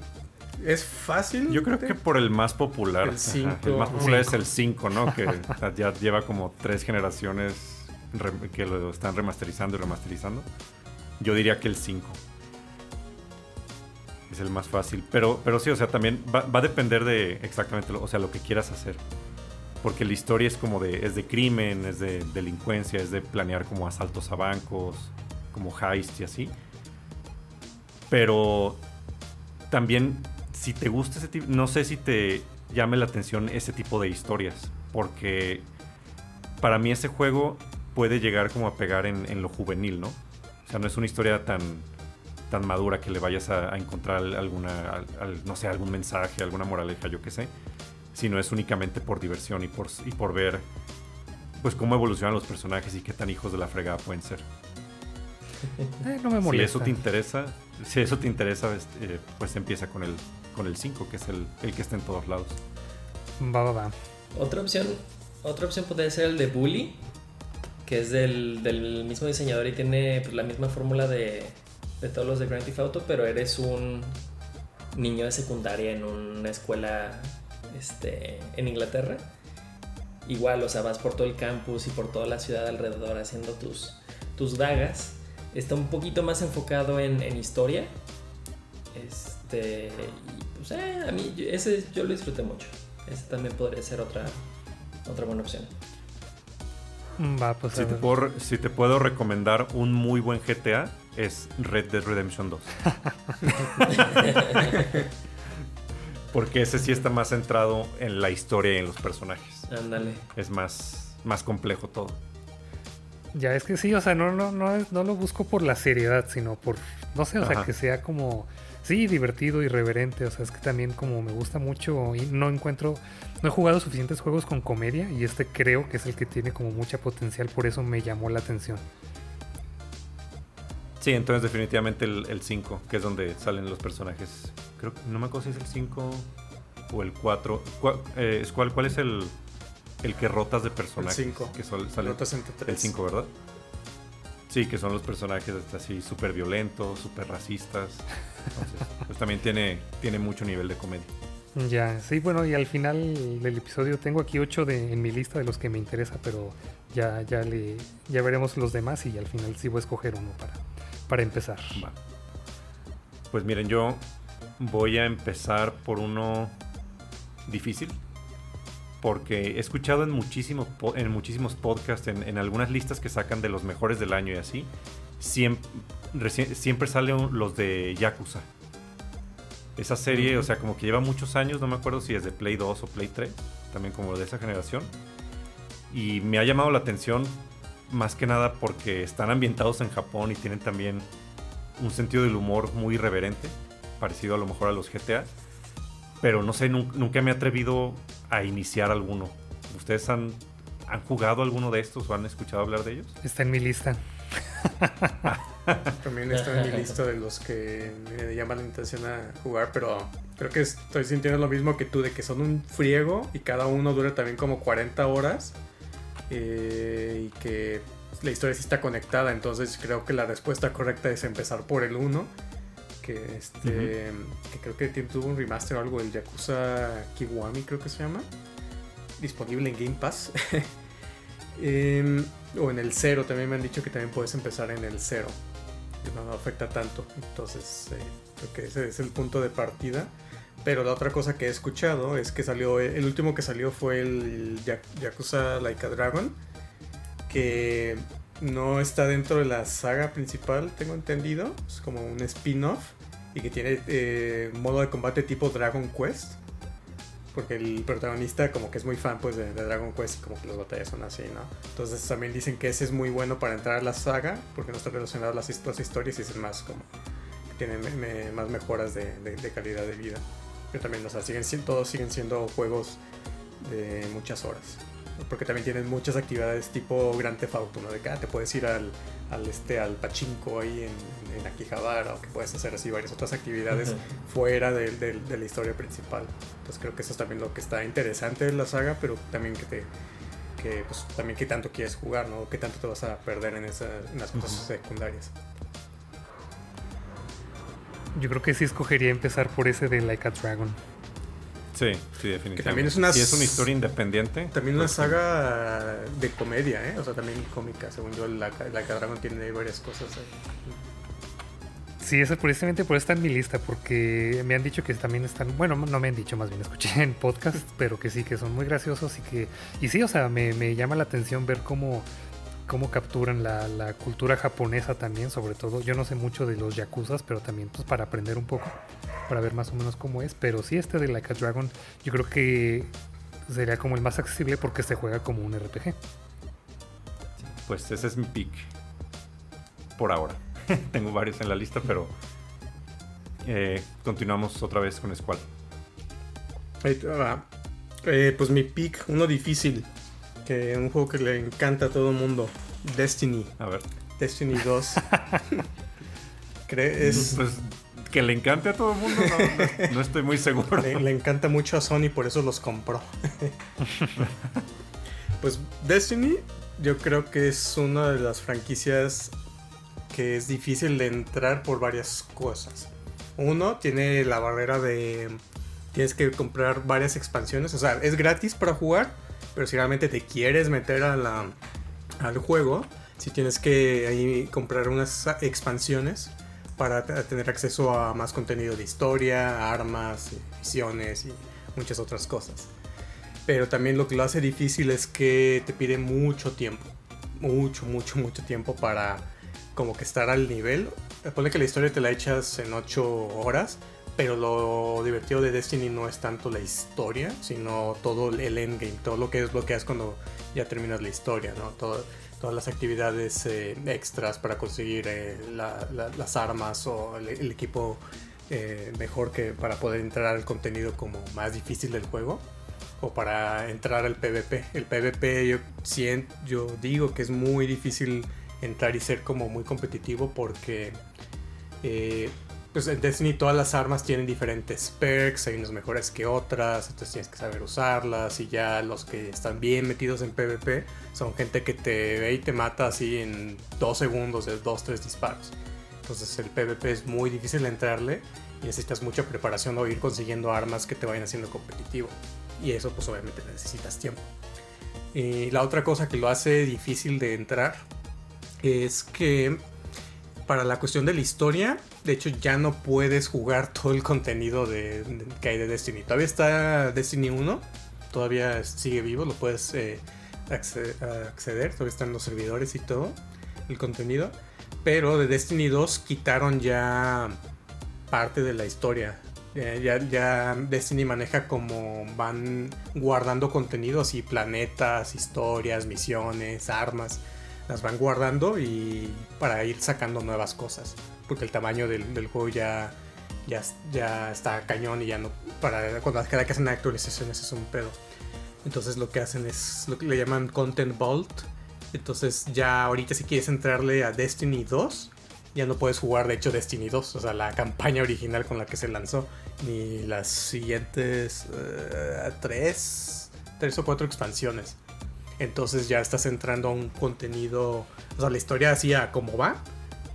es fácil. Yo creo que por el más popular. El ajá, cinco. el más popular es el 5, ¿no? Que ya lleva como tres generaciones que lo están remasterizando y remasterizando. Yo diría que el 5. Es el más fácil. Pero, pero sí, o sea, también va, va a depender de exactamente lo, o sea, lo que quieras hacer. Porque la historia es como de, es de crimen, es de delincuencia, es de planear como asaltos a bancos, como heist y así. Pero también si te gusta ese tipo, no sé si te llame la atención ese tipo de historias, porque para mí ese juego puede llegar como a pegar en, lo juvenil, ¿no? O sea, no es una historia tan, tan madura que le vayas a, encontrar alguna, al- al- no sé, algún mensaje, alguna moraleja, yo qué sé, sino es únicamente por diversión y por, y por ver pues cómo evolucionan los personajes y qué tan hijos de la fregada pueden ser. Eh, no me Si molesta. eso te interesa, si eso te interesa, este, eh, pues empieza con el con el 5, que es el, el que está en todos lados. Va, va, va. Otra opción, otra opción podría ser el de Bully, que es del, del mismo diseñador y tiene pues, la misma fórmula de, de todos los de Grand Theft Auto, pero eres un niño de secundaria en una escuela este, en Inglaterra. Igual, o sea, vas por todo el campus y por toda la ciudad alrededor haciendo tus, tus dagas. Está un poquito más enfocado en, en historia. Este, y pues eh, a mí ese yo lo disfruté mucho. Ese también podría ser otra, otra buena opción. Va, pues a Si te, puedo, si te puedo recomendar un muy buen GTA, es Red Dead Redemption 2. Porque ese sí está más centrado en la historia y en los personajes. Ándale. Es más, más complejo todo. Ya es que sí, o sea, no, no, no, es- no lo busco por la seriedad, sino por, no sé, o sea, que sea como, sí, divertido, irreverente, o sea, es que también como me gusta mucho y no encuentro, no he jugado suficientes juegos con comedia y este creo que es el que tiene como mucha potencial, por eso me llamó la atención. Sí, entonces definitivamente el 5, que es donde salen los personajes. Creo que no me acuerdo si es el 5. o el 4. ¿Cuál, eh, ¿cuál, ¿Cuál es el, el que rotas de personajes? El 5. Que sol- sale- Rotas entre tres. el 5, ¿verdad? Sí, que son los personajes así súper violentos, súper racistas. Entonces, pues también tiene, tiene mucho nivel de comedia. Ya, sí, bueno, y al final del episodio tengo aquí ocho de, en mi lista de los que me interesa, pero ya, ya, le, ya veremos los demás y al final sí voy a escoger uno para, para empezar. Va. Pues miren, yo voy a empezar por uno difícil. Porque he escuchado en muchísimos, en muchísimos podcasts, en, en algunas listas que sacan de los mejores del año y así, siempre, siempre salen los de Yakuza. Esa serie, Ujú. o sea, como que lleva muchos años, no me acuerdo si es de Play 2 o Play 3, también como de esa generación. Y me ha llamado la atención más que nada porque están ambientados en Japón y tienen también un sentido del humor muy irreverente, parecido a lo mejor a los GTA. Pero no sé, nun- nunca me he atrevido a iniciar alguno. ¿Ustedes han, han jugado alguno de estos o han escuchado hablar de ellos? Está en mi lista. También está en mi lista de los que me llaman la intención a jugar, pero creo que estoy sintiendo lo mismo que tú, de que son un friego y cada uno dura también como 40 horas eh, y que la historia sí está conectada, entonces creo que la respuesta correcta es empezar por el 1, que, este, que creo que tuvo un remaster o algo, el Yakuza Kiwami creo que se llama, disponible en Game Pass. Em, o en el 0, también me han dicho que también puedes empezar en el 0 que no afecta tanto. Entonces, eh, creo que ese es el punto de partida. Pero la otra cosa que he escuchado es que salió, el último que salió fue el Ya- Yakuza Like a Dragon, que no está dentro de la saga principal, tengo entendido. Es como un spin-off y que tiene eh, modo de combate tipo Dragon Quest. Porque el protagonista como que es muy fan pues de, Dragon Quest y como que las batallas son así, ¿no? Entonces también dicen que ese es muy bueno para entrar a la saga porque no está relacionado a las, las historias y es más como tiene más mejoras de, calidad de vida. Pero también, o sea, siguen, todos siguen siendo juegos de muchas horas. Porque también tienen muchas actividades tipo Grand Theft Auto, ¿no? De que ah, te puedes ir al, al, este, al pachinko ahí en, en Akihabara o que puedes hacer así varias otras actividades fuera de, de- de la historia principal. Entonces creo que eso es también lo que está interesante de la saga, pero también que te que pues también qué tanto quieres jugar, ¿no? Qué tanto te vas a perder en, esa, en las cosas secundarias. Yo creo que sí escogería empezar por ese de Like a Dragon. Sí, sí, definitivamente. también es una Si es una historia independiente. También una pues sí. saga de comedia, ¿eh? O sea, también cómica, según yo, la, la Dragon tiene ahí varias cosas. ahí. Sí, ese precisamente por eso está en mi lista, porque me han dicho que también están, bueno, no me han dicho, más bien escuché en podcast, pero que sí, que son muy graciosos y que, y sí, o sea, me, me llama la atención ver cómo, cómo capturan la, la cultura japonesa también, sobre todo, yo no sé mucho de los yakuzas, pero también pues para aprender un poco, para ver más o menos cómo es, pero sí este de Like a Dragon, yo creo que sería como el más accesible porque se juega como un RPG. Pues ese es mi pick. Por ahora. Tengo varios en la lista, pero eh, continuamos otra vez con Squall. Eh, pues mi pick, uno difícil, que un juego que le encanta a todo el mundo, Destiny, A ver. Destiny 2. Cre- es, Pues que le encante a todo el mundo, no, no- no estoy muy seguro. le, le encanta mucho a Sony, por eso los compró. pues Destiny, yo creo que es una de las franquicias que es difícil de entrar por varias cosas. Uno, tiene la barrera de... Tienes que comprar varias expansiones. O sea, es gratis para jugar, pero si realmente te quieres meter al juego, si tienes que ahí comprar unas expansiones para tener acceso a más contenido de historia, armas, misiones y muchas otras cosas. Pero también lo que lo hace difícil es que te pide mucho tiempo. Mucho, mucho, mucho tiempo para como que estar al nivel. Pone que la historia te la echas en 8 horas, pero lo divertido de Destiny no es tanto la historia, sino todo el endgame, todo lo que desbloqueas cuando ya terminas la historia, ¿no? Todas las actividades eh, extras para conseguir eh, la- la- las armas o el, equipo eh, mejor que para poder entrar al contenido como más difícil del juego o para entrar al PvP. El PvP yo, sien- yo digo que es muy difícil entrar y ser como muy competitivo porque pues en Destiny todas las armas tienen diferentes perks, hay unas mejores que otras, entonces tienes que saber usarlas y ya los que están bien metidos en PvP son gente que te ve y te mata así en dos segundos, de dos, tres disparos. Entonces el PvP es muy difícil de entrarle y necesitas mucha preparación o ir consiguiendo armas que te vayan haciendo competitivo. Y eso pues obviamente necesitas tiempo. Y la otra cosa que lo hace difícil de entrar es que para la cuestión de la historia, de hecho ya no puedes jugar todo el contenido de, que hay de Destiny. Todavía está Destiny 1, todavía sigue vivo, lo puedes eh, acceder, todavía están los servidores y todo, el contenido. Pero de Destiny 2 quitaron ya parte de la historia. ya, ya, Destiny maneja como van guardando contenidos y planetas, historias, misiones, armas las van guardando y para ir sacando nuevas cosas. Porque el tamaño del, juego ya, ya, ya, está cañón y ya no. Para cuando cada que hacen actualizaciones es un pedo. Entonces lo que hacen es lo que le llaman Content Vault. Entonces ya ahorita si quieres entrarle a Destiny 2, ya no puedes jugar de hecho Destiny 2, o sea, la campaña original con la que se lanzó, ni las siguientes uh, tres, tres o cuatro expansiones. Entonces ya estás entrando a un contenido, o sea, la historia así a cómo va.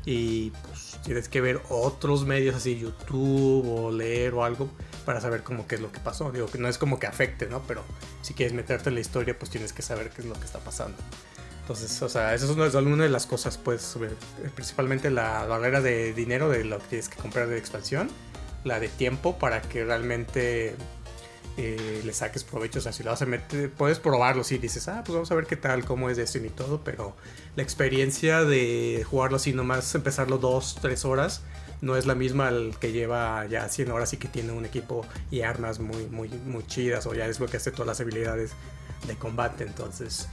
Y pues tienes que ver otros medios así, YouTube o leer o algo para saber cómo es lo que pasó. Digo que no es como que afecte, ¿no? Pero si quieres meterte en la historia, pues tienes que saber qué es lo que está pasando. Entonces, o sea, eso es una de las cosas, pues, principalmente la barrera de dinero de lo que tienes que comprar de expansión, la de tiempo para que realmente eh, le saques provecho. O sea, si lo vas a meter, puedes probarlo. Si dices, ah, pues vamos a ver qué tal, cómo es Destiny y todo. Pero la experiencia de jugarlo así, nomás empezarlo dos, tres horas, no es la misma al que lleva ya 100 horas y que tiene un equipo y armas muy, muy, muy chidas. O ya desbloqueaste todas las habilidades de combate. Entonces,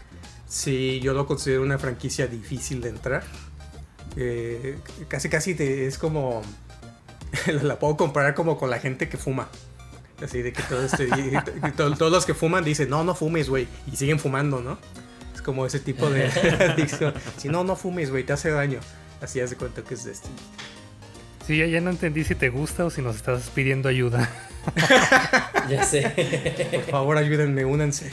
sí, yo lo considero una franquicia difícil de entrar. Eh, casi, casi te, es como. la puedo comparar como con la gente que fuma. Así de que todo este, todos los que fuman dicen, no, no fumes, güey. Y siguen fumando, ¿no? Es como ese tipo de adicción. Si no, no fumes, güey, te hace daño. Así hace cuenta que es de este. Sí, ya, no entendí si te gusta o si nos estás pidiendo ayuda. ya sé. Por favor, ayúdenme, únanse.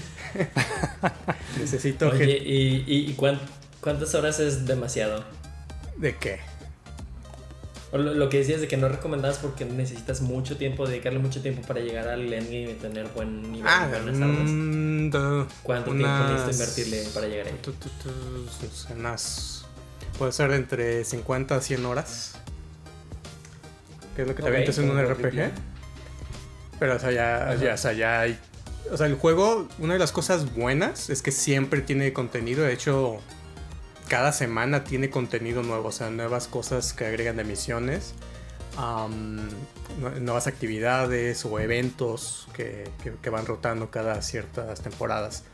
Necesito Oye, ¿y, y, y cuántas horas es demasiado? ¿De qué? Lo, que decías de que no recomendabas porque necesitas mucho tiempo, dedicarle mucho tiempo para llegar al endgame y tener buen nivel ah, buenas armas. Mm, ¿Cuánto tiempo necesitas invertirle para llegar ahí? puede ser entre 50 a 100 horas. Que es lo que te avientas en un RPG. Pero o sea, ya, ya, o sea, ya hay. O sea, el juego, una de las cosas buenas es que siempre tiene contenido. De hecho, cada semana tiene contenido nuevo, o sea, nuevas cosas que agregan de misiones, nuevas actividades o eventos que, van rotando cada ciertas temporadas.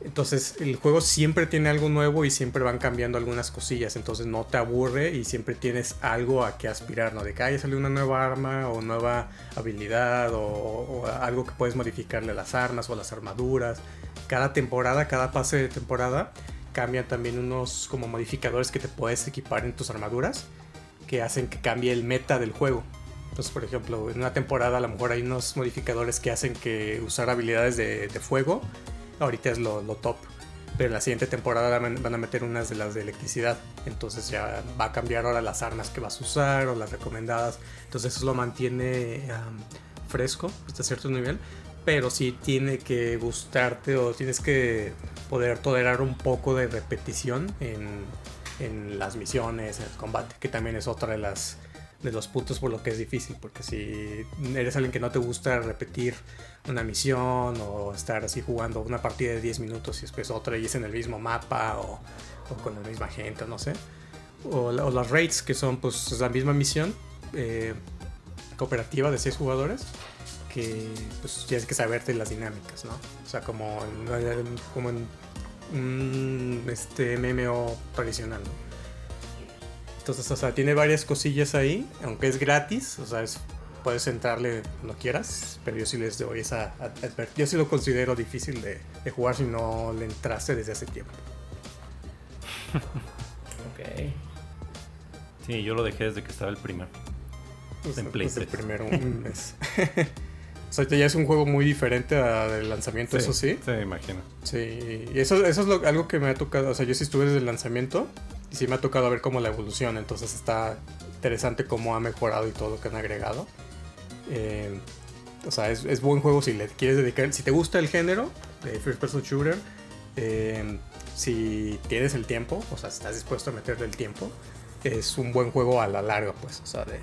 Entonces el juego siempre tiene algo nuevo y siempre van cambiando algunas cosillas, entonces no te aburre y siempre tienes algo a que aspirar, ¿no? De que haya salió una nueva arma o nueva habilidad o, algo que puedes modificarle las armas o las armaduras. Cada temporada, cada pase de temporada cambian también unos como modificadores que te puedes equipar en tus armaduras que hacen que cambie el meta del juego. Entonces, por ejemplo, en una temporada a lo mejor hay unos modificadores que hacen que usar habilidades de, fuego ahorita es lo, top. Pero en la siguiente temporada van a meter unas de las de electricidad. Entonces ya va a cambiar ahora las armas que vas a usar o las recomendadas. Entonces eso lo mantiene fresco hasta cierto nivel pero sí tiene que gustarte o tienes que poder tolerar un poco de repetición en, las misiones, en el combate, que también es otra de las de los puntos por lo que es difícil, porque si eres alguien que no te gusta repetir una misión o estar así jugando una partida de 10 minutos y después otra y es en el mismo mapa o, con la misma gente, no sé, o, o, las raids que son pues la misma misión eh, cooperativa de 6 jugadores, que pues tienes que saberte las dinámicas, ¿no? O sea, como en, como en un este MMO tradicional, Entonces, o sea, tiene varias cosillas ahí, aunque es gratis, o sea, puedes entrarle cuando quieras, pero yo sí les doy esa Yo sí lo considero difícil de, de jugar si no le entraste desde hace tiempo. ok. Sí, yo lo dejé desde que estaba el primero. Pues, En pues, el 3. primero. un mes. o sea, ya es un juego muy diferente a- del lanzamiento, eso sí. Sí, imagino. Sí, y eso, eso es lo- algo que me ha tocado. O sea, yo sí estuve desde el lanzamiento y sí me ha tocado ver cómo la evolución. Entonces está interesante cómo ha mejorado y todo lo que han agregado. Eh, o sea, es, es buen juego si le quieres dedicar. Si te gusta el género de First Person Shooter, eh, si tienes el tiempo, o sea, si estás dispuesto a meterle el tiempo, es un buen juego a la larga, pues. O sea, de,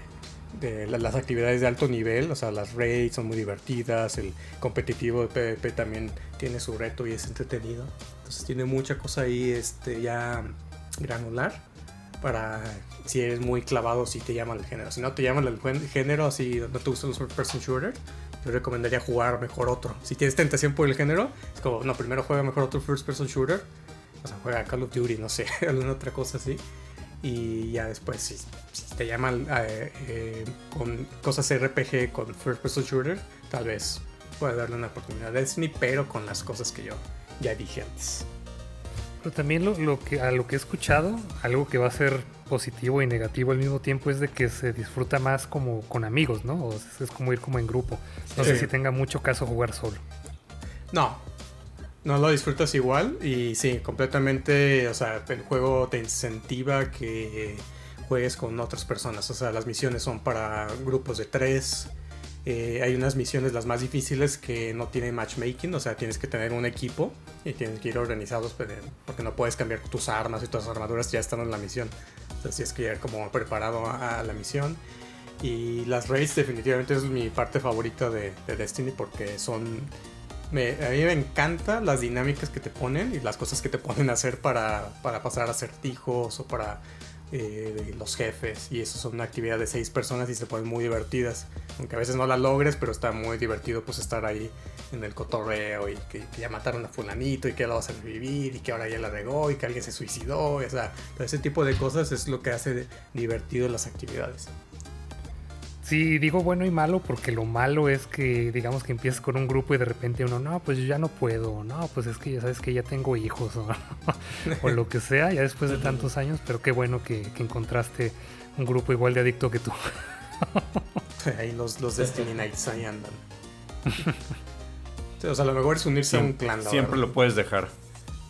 las actividades de alto nivel, o sea, las raids son muy divertidas, el competitivo de PvP también tiene su reto y es entretenido. Entonces tiene mucha cosa ahí este, ya granular para si eres muy clavado, si te llama el género. Si no te llama el género, así no te gustan los first person shooter, yo recomendaría jugar mejor otro. Si tienes tentación por el género, es como, no, primero juega mejor otro first person shooter. O sea, juega Call of Duty, no sé, alguna otra cosa así. Y ya después, si, si te llaman eh, eh, con cosas RPG, con first person shooter, tal vez pueda darle una oportunidad a Destiny, pero con las cosas que yo ya dije antes. Pero también lo, lo que, a lo que he escuchado, algo que va a ser positivo y negativo al mismo tiempo es de que se disfruta más como con amigos, ¿no? O sea, es como ir como en grupo. No sé si tenga mucho caso jugar solo. No, no lo disfrutas igual y sí, completamente, o sea, el juego te incentiva que juegues con otras personas, o sea, las misiones son para grupos de tres, eh, hay unas misiones las más difíciles que no tienen matchmaking, o sea, tienes que tener un equipo y tienes que ir organizados porque no puedes cambiar tus armas y tus armaduras ya están en la misión, entonces tienes que ir como preparado a la misión. Y las raids definitivamente es mi parte favorita de, de Destiny porque son me- a mí me encantan las dinámicas que te ponen y las cosas que te ponen a hacer para, para pasar acertijos o para eh, los jefes. Y eso son una actividad de seis personas y se ponen muy divertidas. Aunque a veces no la logres, pero está muy divertido pues estar ahí en el cotorreo y que, ya mataron a fulanito y que ya lo vas a revivir y que ahora ya la regó y que alguien se suicidó. O sea, todo ese tipo de cosas es lo que hace divertido las actividades. Sí, digo bueno y malo porque lo malo es que digamos que empiezas con un grupo y de repente uno, no, pues yo ya no puedo, no, pues es que ya sabes que ya tengo hijos o, o lo que sea, ya después de tantos años, pero qué bueno que, que encontraste un grupo igual de adicto que tú. Ahí los, los Destiny Knights ahí andan. O sea, lo mejor es unirse a un clan. la siempre verdad. lo puedes dejar.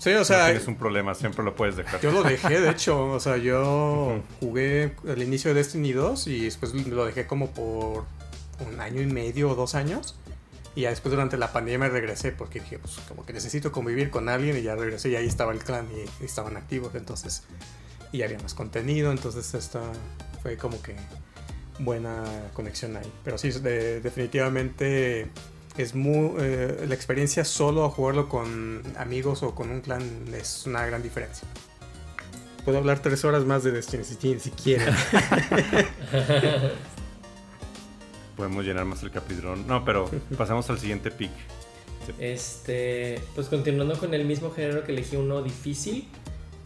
Sí, o no sea, tienes un problema, siempre lo puedes dejar. yo lo dejé, de hecho. O sea, yo jugué al inicio de Destiny 2 y después lo dejé como por un año y medio o dos años. Y ya después durante la pandemia regresé porque dije, pues como que necesito convivir con alguien y ya regresé y ahí estaba el clan y, y estaban activos. Entonces, y había más contenido. Entonces, esta fue como que buena conexión ahí. Pero sí, de- definitivamente es muy. eh, la experiencia solo a jugarlo con amigos o con un clan es una gran diferencia. Puedo hablar tres horas más de Destiny si, si quieren. Podemos llenar más el capítulo. No, pero pasamos al siguiente pick. Este, pues continuando con el mismo género que elegí uno difícil,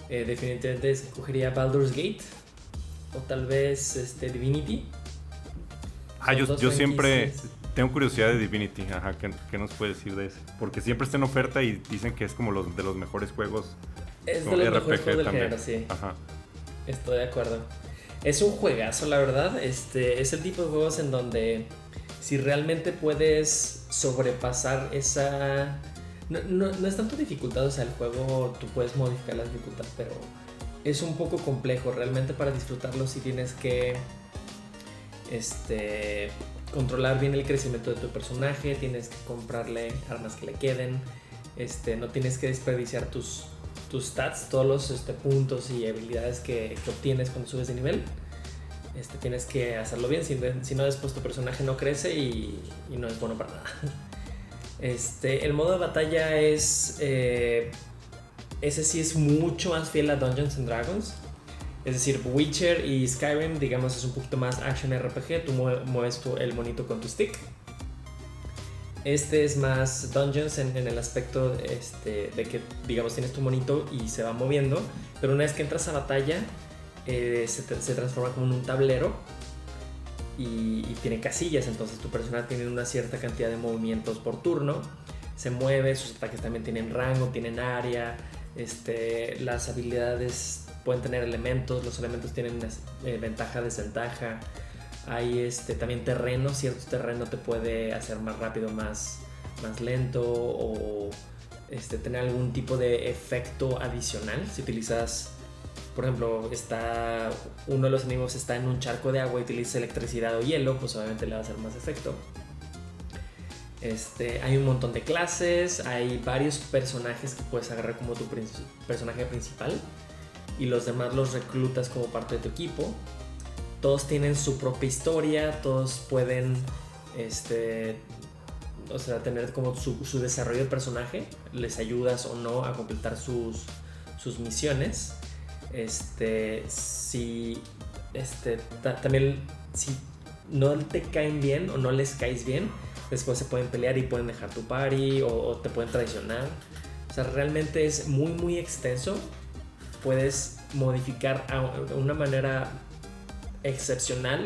eh, definitivamente escogería Baldur's Gate o tal vez este, Divinity. Ah, yo, yo siempre. Tengo curiosidad de Divinity. Ajá, ¿qué, qué nos puedes decir de ese? Porque siempre está en oferta y dicen que es como los de los mejores juegos. Es de los mejores RPG juegos del también. género, sí. Ajá. Estoy de acuerdo. Es un juegazo, la verdad. Este, es el tipo de juegos en donde si realmente puedes sobrepasar esa... No, no- no es tanto dificultad, o sea, el juego tú puedes modificar la dificultad, pero es un poco complejo. Realmente para disfrutarlo si tienes que este, controlar bien el crecimiento de tu personaje, tienes que comprarle armas que le queden, este, no tienes que desperdiciar tus, tus stats, todos los este, puntos y habilidades que, que obtienes cuando subes de nivel. Este, tienes que hacerlo bien, si, si no después tu personaje no crece y, y no es bueno para nada. Este, el modo de batalla es... eh, ese sí es mucho más fiel a Dungeons and Dragons. Es decir, Witcher y Skyrim, digamos, es un poquito más action RPG. Tú mue- mueves tu- el monito con tu stick. Este es más Dungeons en, el aspecto este, de que, digamos, tienes tu monito y se va moviendo. Pero una vez que entras a batalla, eh, se transforma como en un tablero y, y tiene casillas. Entonces tu personaje tiene una cierta cantidad de movimientos por turno. Se mueve, sus ataques también tienen rango, tienen área. Este, las habilidades pueden tener elementos, los elementos tienen eh, ventaja, desventaja. Hay este, también terreno, cierto terreno te puede hacer más rápido, más, más lento o este, tener algún tipo de efecto adicional. Si utilizas, por ejemplo, está uno de los enemigos está en un charco de agua y utilizas electricidad o hielo, pues obviamente le va a hacer más efecto. Este, hay un montón de clases, hay varios personajes que puedes agarrar como tu personaje principal y los demás los reclutas como parte de tu equipo. Todos tienen su propia historia, todos pueden este, o sea, tener como su, desarrollo de personaje, les ayudas o no a completar sus, sus misiones. Este, si, este, también, si no te caen bien o no les caes bien, después se pueden pelear y pueden dejar tu party o, te pueden traicionar. O sea, realmente es muy, muy extenso. Puedes modificar de una manera excepcional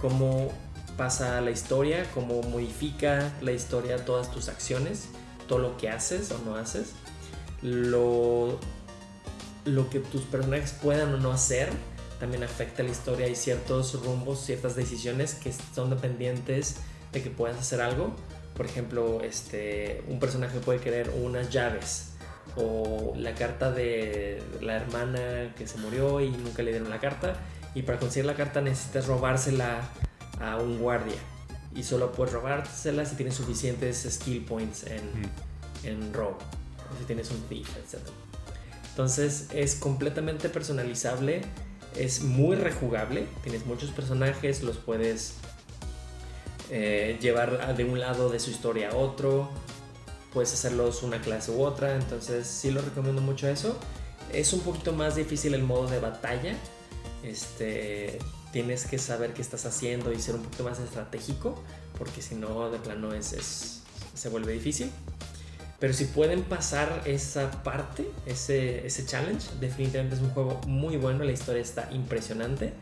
como pasa la historia, cómo modifica la historia todas tus acciones, todo lo que haces o no haces, lo, lo que tus personajes puedan o no hacer, también afecta la historia. Hay ciertos rumbos, ciertas decisiones que son dependientes de que puedas hacer algo. Por ejemplo, este, un personaje puede querer unas llaves o la carta de la hermana que se murió y nunca le dieron la carta. Y para conseguir la carta necesitas robársela a un guardia y solo puedes robársela si tienes suficientes skill points en, en robo, o si tienes un thief, etc. Entonces es completamente personalizable, es muy rejugable, tienes muchos personajes, los puedes eh, llevar de un lado de su historia a otro, puedes hacerlos una clase u otra, entonces sí lo recomiendo mucho eso. Es un poquito más difícil el modo de batalla, este, tienes que saber qué estás haciendo y ser un poquito más estratégico, porque si no, de plano es, se vuelve difícil. Pero si pueden pasar esa parte, ese, ese challenge, definitivamente es un juego muy bueno, la historia está impresionante.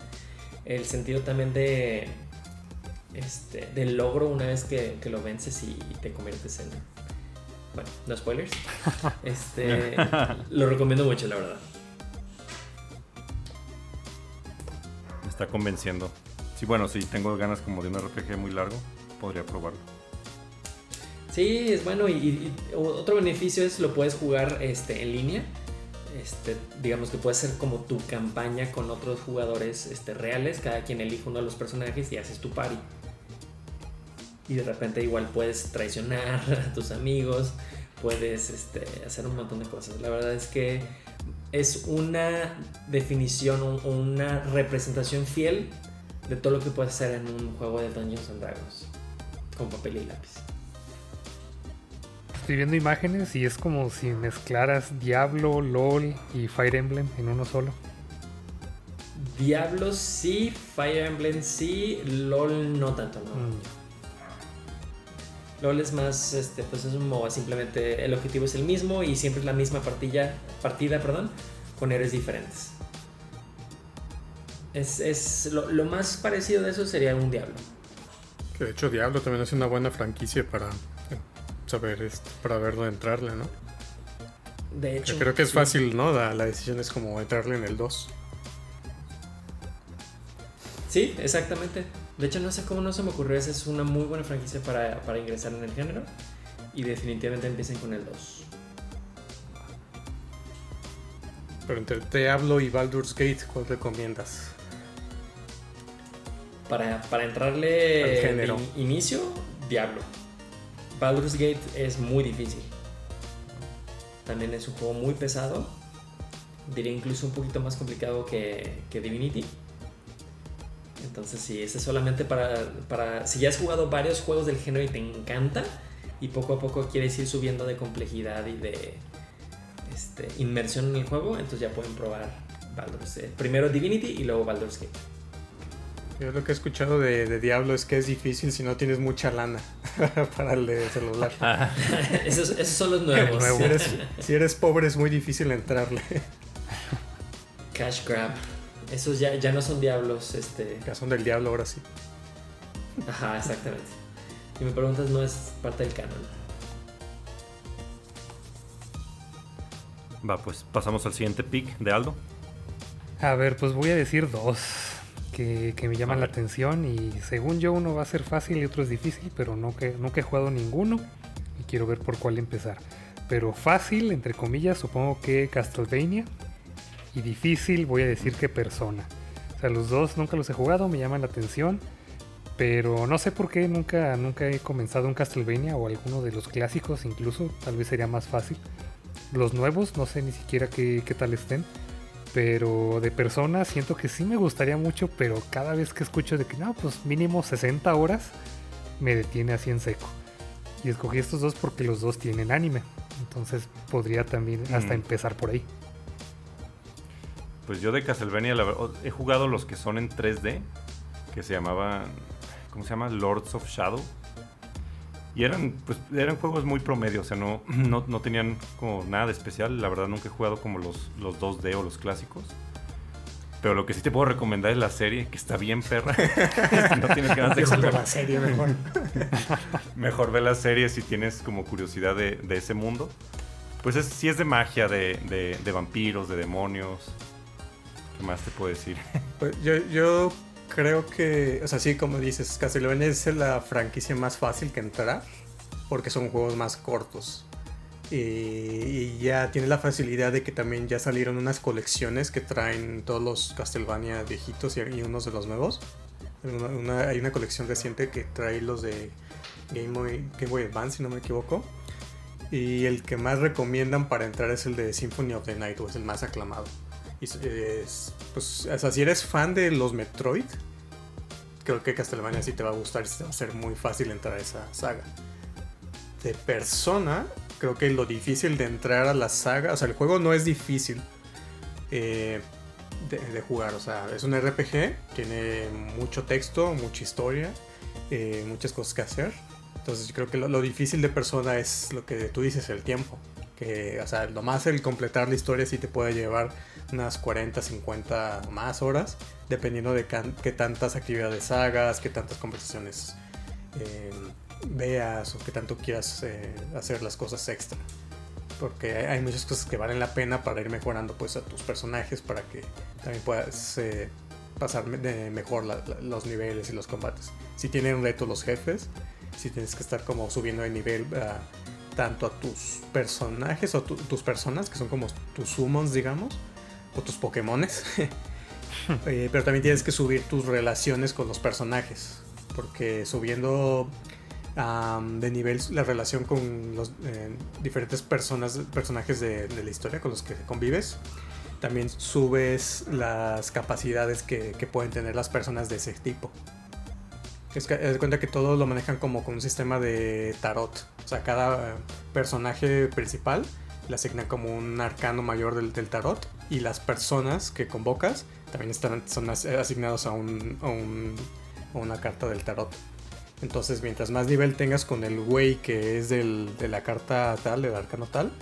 El sentido también de, este, del logro una vez que, que, lo vences y te conviertes en... Bueno, no spoilers. Este, lo recomiendo mucho, la verdad. está convenciendo. Sí, bueno, si tengo ganas como de un RPG muy largo, podría probarlo. Sí, es bueno y, otro beneficio es lo puedes jugar este, en línea. Este, digamos que puede ser como tu campaña con otros jugadores este, reales. Cada quien elige uno de los personajes y haces tu party. Y de repente igual puedes traicionar a tus amigos, puedes este, hacer un montón de cosas. La verdad es que es una definición, una representación fiel de todo lo que puede ser en un juego de Dungeons and Dragons con papel y lápiz. Estoy viendo imágenes y es como si mezclaras Diablo, LOL y Fire Emblem en uno solo. Diablo sí, Fire Emblem sí, LOL no tanto, no. Mm. LOL es más, este, pues es un MOBA, simplemente el objetivo es el mismo y siempre es la misma partida, partida perdón, con héroes diferentes. Es, lo, más parecido de eso sería un Diablo. Que de hecho Diablo también es una buena franquicia para eh, saber, este, para ver dónde entrarle, ¿no? De hecho. creo que es fácil, ¿no? La, la decisión es como entrarle en el 2. Sí, exactamente. De hecho, no sé cómo no se me ocurrió. Esa es una muy buena franquicia para, ingresar en el género. Y definitivamente empiecen con el 2. Pero entre Diablo y Baldur's Gate, ¿cuál recomiendas? Para, para entrarle género. inicio, Diablo. Baldur's Gate es muy difícil. También es un juego muy pesado. Diría incluso un poquito más complicado que, que Divinity. Entonces sí, ese es solamente para, para, si ya has jugado varios juegos del género y te encanta y poco a poco quieres ir subiendo de complejidad y de este, inmersión en el juego, entonces ya pueden probar Baldur's Gate. Primero Divinity y luego Baldur's Gate. Yo lo que he escuchado de, Diablo es que es difícil si no tienes mucha lana para el de celular. esos, esos, son los nuevos. Si, eres, si eres pobre es muy difícil entrarle. Cash grab. Esos ya, ya no son diablos, este. Ya son del diablo ahora sí. Ajá, exactamente. Y me preguntas, no es parte del canon. Va, pues pasamos al siguiente pick de Aldo. A ver, pues voy a decir dos. que, me llaman la atención y según yo uno va a ser fácil y otro es difícil, pero no que, nunca he jugado ninguno y quiero ver por cuál empezar. Pero fácil, entre comillas, supongo que Castlevania y difícil voy a decir que Persona. O sea, los dos nunca los he jugado, me llaman la atención, pero no sé por qué nunca, nunca he comenzado un Castlevania o alguno de los clásicos incluso, tal vez sería más fácil. Los nuevos, no sé ni siquiera qué, qué tal estén. Pero de persona siento que sí me gustaría mucho, pero cada vez que escucho de que no, pues mínimo 60 horas, me detiene así en seco. Y escogí estos dos porque los dos tienen anime. Entonces podría también hasta mm. empezar por ahí. Pues yo de Castlevania la verdad, he jugado los que son en 3D, que se llamaban, ¿cómo se llama? Lords of Shadow. Y eran, pues, eran juegos muy promedio, o sea, no, no, tenían como nada de especial. La verdad nunca he jugado como los, los 2D o los clásicos. Pero lo que sí te puedo recomendar es la serie, que está bien perra. no tienes ganas de jugar. la serie mejor. mejor ve la serie si tienes como curiosidad de, ese mundo. Pues es, sí es de magia, de, de, vampiros, de demonios. ¿Qué más te puedo decir? Pues yo, yo creo que, o sea, sí, como dices, Castlevania es la franquicia más fácil que entrar, porque son juegos más cortos. Y, ya tiene la facilidad de que también ya salieron unas colecciones que traen todos los Castlevania viejitos y, unos de los nuevos. hay una colección reciente que trae los de Game Boy, Game Boy Advance, si no me equivoco. Y el que más recomiendan para entrar es el de Symphony of the Night, o es el más aclamado. Y es, pues, o sea, si eres fan de los Metroid, creo que Castlevania sí te va a gustar y va a ser muy fácil entrar a esa saga. De persona, creo que lo difícil de entrar a la saga, o sea, el juego no es difícil eh, de, jugar, o sea, es un RPG, tiene mucho texto, mucha historia, eh, muchas cosas que hacer. Entonces yo creo que lo, lo, difícil de persona es lo que tú dices, el tiempo. Que, o sea, el completar la historia sí te puede llevar unas 40, 50 más horas, dependiendo de qué tantas actividades hagas, qué tantas conversaciones eh, veas o qué tanto quieras eh, hacer las cosas extra. Porque hay muchas cosas que valen la pena para ir mejorando pues a tus personajes para que también puedas eh, pasar mejor los niveles y los combates. Si tienen reto los jefes, si tienes que estar como subiendo de nivel tanto a tus personajes o tus personas, que son como tus summons, digamos, o tus Pokémones. Eh, pero también tienes que subir tus relaciones con los personajes. Porque subiendo de nivel la relación con los eh, diferentes personas, personajes de, la historia con los que convives, también subes las capacidades que, pueden tener las personas de ese tipo. Es que das cuenta que todos lo manejan como con un sistema de tarot. O sea, cada personaje principal le asignan como un arcano mayor del, del tarot y las personas que convocas también están, son asignados a, un, a, una carta del tarot. Entonces, mientras más nivel tengas con el güey que es del, de la carta tal, del arcano tal,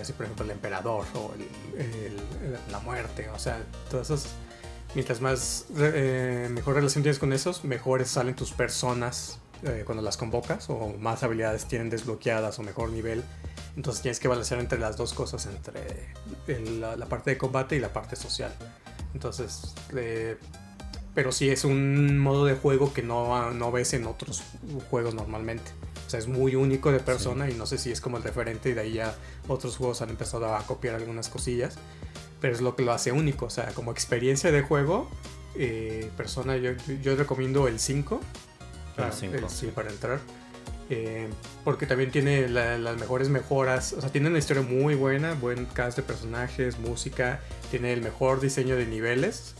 así por ejemplo el emperador o la muerte, o sea, todas esas. Mientras más eh, mejor relación tienes con esos, mejores salen tus personas eh, cuando las convocas, o más habilidades tienen desbloqueadas o mejor nivel entonces tienes que balancear entre las dos cosas, entre la, parte de combate y la parte social. Entonces, eh, pero sí es un modo de juego que no, no ves en otros juegos normalmente. O sea, es muy único de persona y no sé si es como el referente y de ahí ya otros juegos han empezado a copiar algunas cosillas. Pero es lo que lo hace único. O sea, como experiencia de juego, eh, persona, yo, yo, recomiendo el 5. El 5. Ah, sí, para entrar. Eh, porque también tiene las mejores mejoras. O sea, tiene una historia muy buena, buen cast de personajes, música, tiene el mejor diseño de niveles.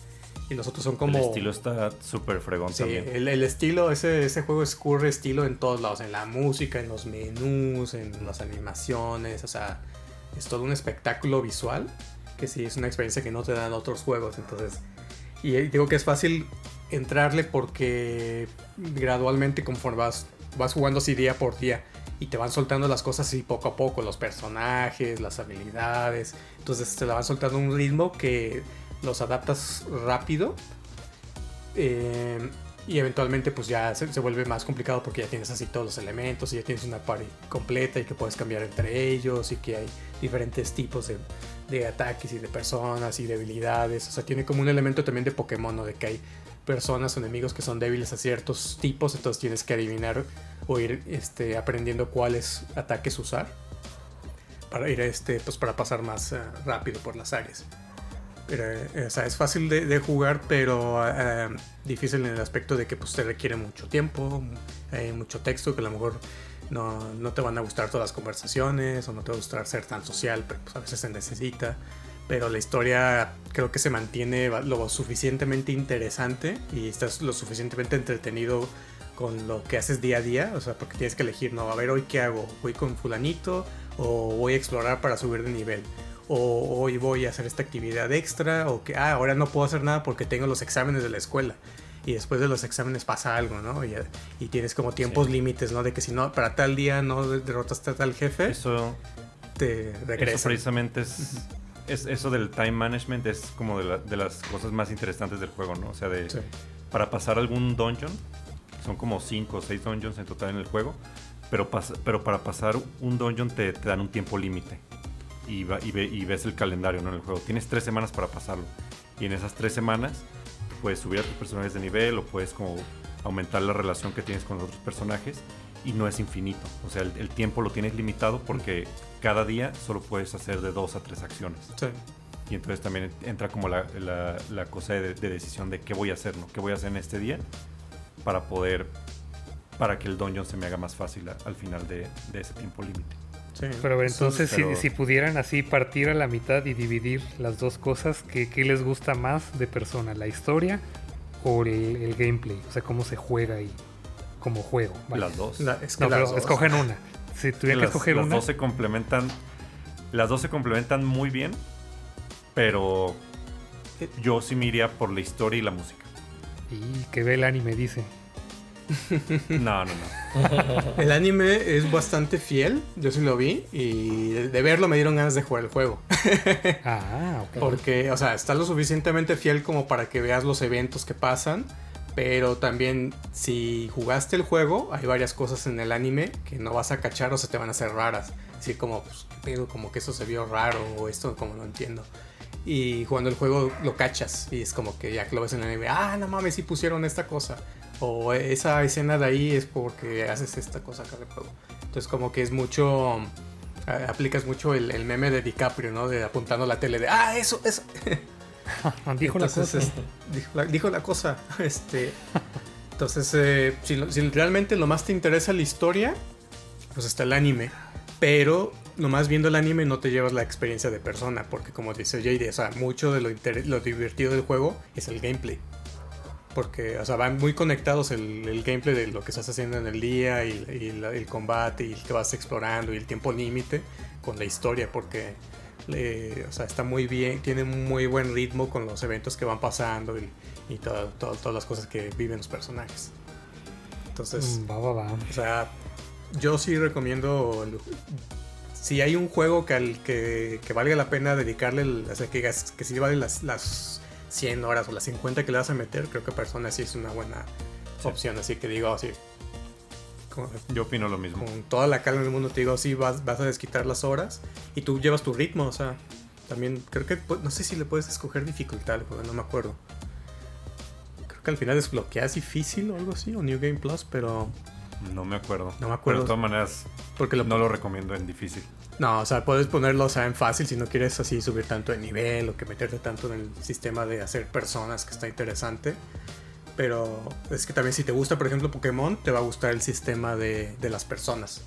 Y los otros son como. El estilo está súper fregón sí, El, el, estilo, ese, ese juego escurre estilo en todos lados: en la música, en los menús, en las animaciones. O sea, es todo un espectáculo visual. Que sí, es una experiencia que no te dan otros juegos. Entonces, y digo que es fácil entrarle porque gradualmente, conforme vas vas jugando así día por día y te van soltando las cosas así poco a poco, los personajes, las habilidades. Entonces te la van soltando un ritmo que los adaptas rápido. Eh, y eventualmente pues ya se, vuelve más complicado porque ya tienes así todos los elementos y ya tienes una party completa y que puedes cambiar entre ellos y que hay diferentes tipos de, de ataques y de personas y debilidades. O sea, tiene como un elemento también de Pokémon, ¿no? De que hay personas o enemigos que son débiles a ciertos tipos, entonces tienes que adivinar o ir este, aprendiendo cuáles ataques usar para ir este, pues para pasar más eh, rápido por las áreas. Pero, eh, o sea, es fácil de, jugar, pero eh, difícil en el aspecto de que pues, te requiere mucho tiempo, hay mucho texto que a lo mejor no, no, te van a gustar todas las conversaciones o no te va a gustar ser tan social, pero pues, a veces se necesita. Pero la historia creo que se mantiene lo suficientemente interesante y estás lo suficientemente entretenido con lo que haces día a día. O sea, porque tienes que elegir, no, a ver, hoy qué hago. ¿Voy con fulanito o voy a explorar para subir de nivel? o hoy voy a hacer esta actividad extra, o que ah, ahora no puedo hacer nada porque tengo los exámenes de la escuela. Y después de los exámenes pasa algo, ¿no? Y, y tienes como tiempos límites, ¿no? De que si no, para tal día no derrotaste a tal jefe, eso te regresa. Eso precisamente es, es, Eso del time management es como de, de, las cosas más interesantes del juego, ¿no? O sea, de. Para pasar algún dungeon, son como 5 o 6 dungeons en total en el juego, pero, pero para pasar un dungeon te, te dan un tiempo límite y, y, ves el calendario ¿no? en el juego. Tienes tres semanas para pasarlo. Y en esas tres semanas puedes subir a tus personajes de nivel o puedes como aumentar la relación que tienes con los otros personajes y no es infinito. O sea, el, tiempo lo tienes limitado porque cada día solo puedes hacer de dos a tres acciones. Sí. Y entonces también entra como la, la, cosa de, decisión de qué voy a hacer, ¿no? ¿Qué voy a hacer en este día para poder, para que el dungeon se me haga más fácil al final de, de ese tiempo límite. Pero entonces, Si, pudieran así partir a la mitad y dividir las dos cosas, ¿qué, les gusta más de persona? ¿La historia o el, gameplay? O sea, cómo se juega ahí como juego. Las dos. escogen una. Si tuvieran que escoger las una. Dos se complementan. Las dos se complementan muy bien, pero yo sí me iría por la historia y la música. Y que ve el anime, dice. No, no, no. El anime es bastante fiel, yo sí lo vi y de verlo me dieron ganas de jugar el juego. Ah, ok. Porque, o sea, está lo suficientemente fiel como para que veas los eventos que pasan, pero también si jugaste el juego, hay varias cosas en el anime que no vas a cachar o se te van a hacer raras. Así como, pues, como que eso se vio raro o esto como no entiendo y jugando el juego lo cachas y es como que ya que lo ves en el anime, ah, no mames, si pusieron esta cosa o esa escena de ahí es porque haces esta cosa acá de juego. Entonces como que es mucho, aplicas mucho el, meme de DiCaprio, ¿no? De apuntando a la tele de, ah, eso, eso. dijo la cosa. dijo, la, cosa. Este, entonces, eh, si, realmente lo más te interesa la historia, pues está el anime. Pero nomás viendo el anime no te llevas la experiencia de persona, porque como dice JD, o sea, mucho de lo, lo divertido del juego es el gameplay porque, o sea, van muy conectados el, gameplay de lo que estás haciendo en el día y, el combate y que vas explorando y el tiempo límite con la historia, porque, o sea, está muy bien, tiene un muy buen ritmo con los eventos que van pasando y, todas las cosas que viven los personajes. Entonces, mm, va, va, va. o sea, yo sí recomiendo, si hay un juego que, que, que valga la pena dedicarle, o sea, que, que sí vale las 100 horas o las 50 que le vas a meter, creo que Persona sí es una buena opción. Así que digo, así. Yo opino lo mismo. Con toda la calma del mundo te digo, sí, vas, vas a desquitar las horas y tú llevas tu ritmo, o sea, también creo que, no sé si le puedes escoger dificultad, no me acuerdo. Creo que al final desbloqueas difícil o algo así, o New Game Plus, pero... No me acuerdo. No me acuerdo. de todas maneras, porque no lo recomiendo en difícil. No, o sea, puedes ponerlo o sea, en fácil si no quieres así subir tanto de nivel o que meterte tanto en el sistema de hacer personas que está interesante. Pero es que también si te gusta, por ejemplo, Pokémon, te va a gustar el sistema de, las personas.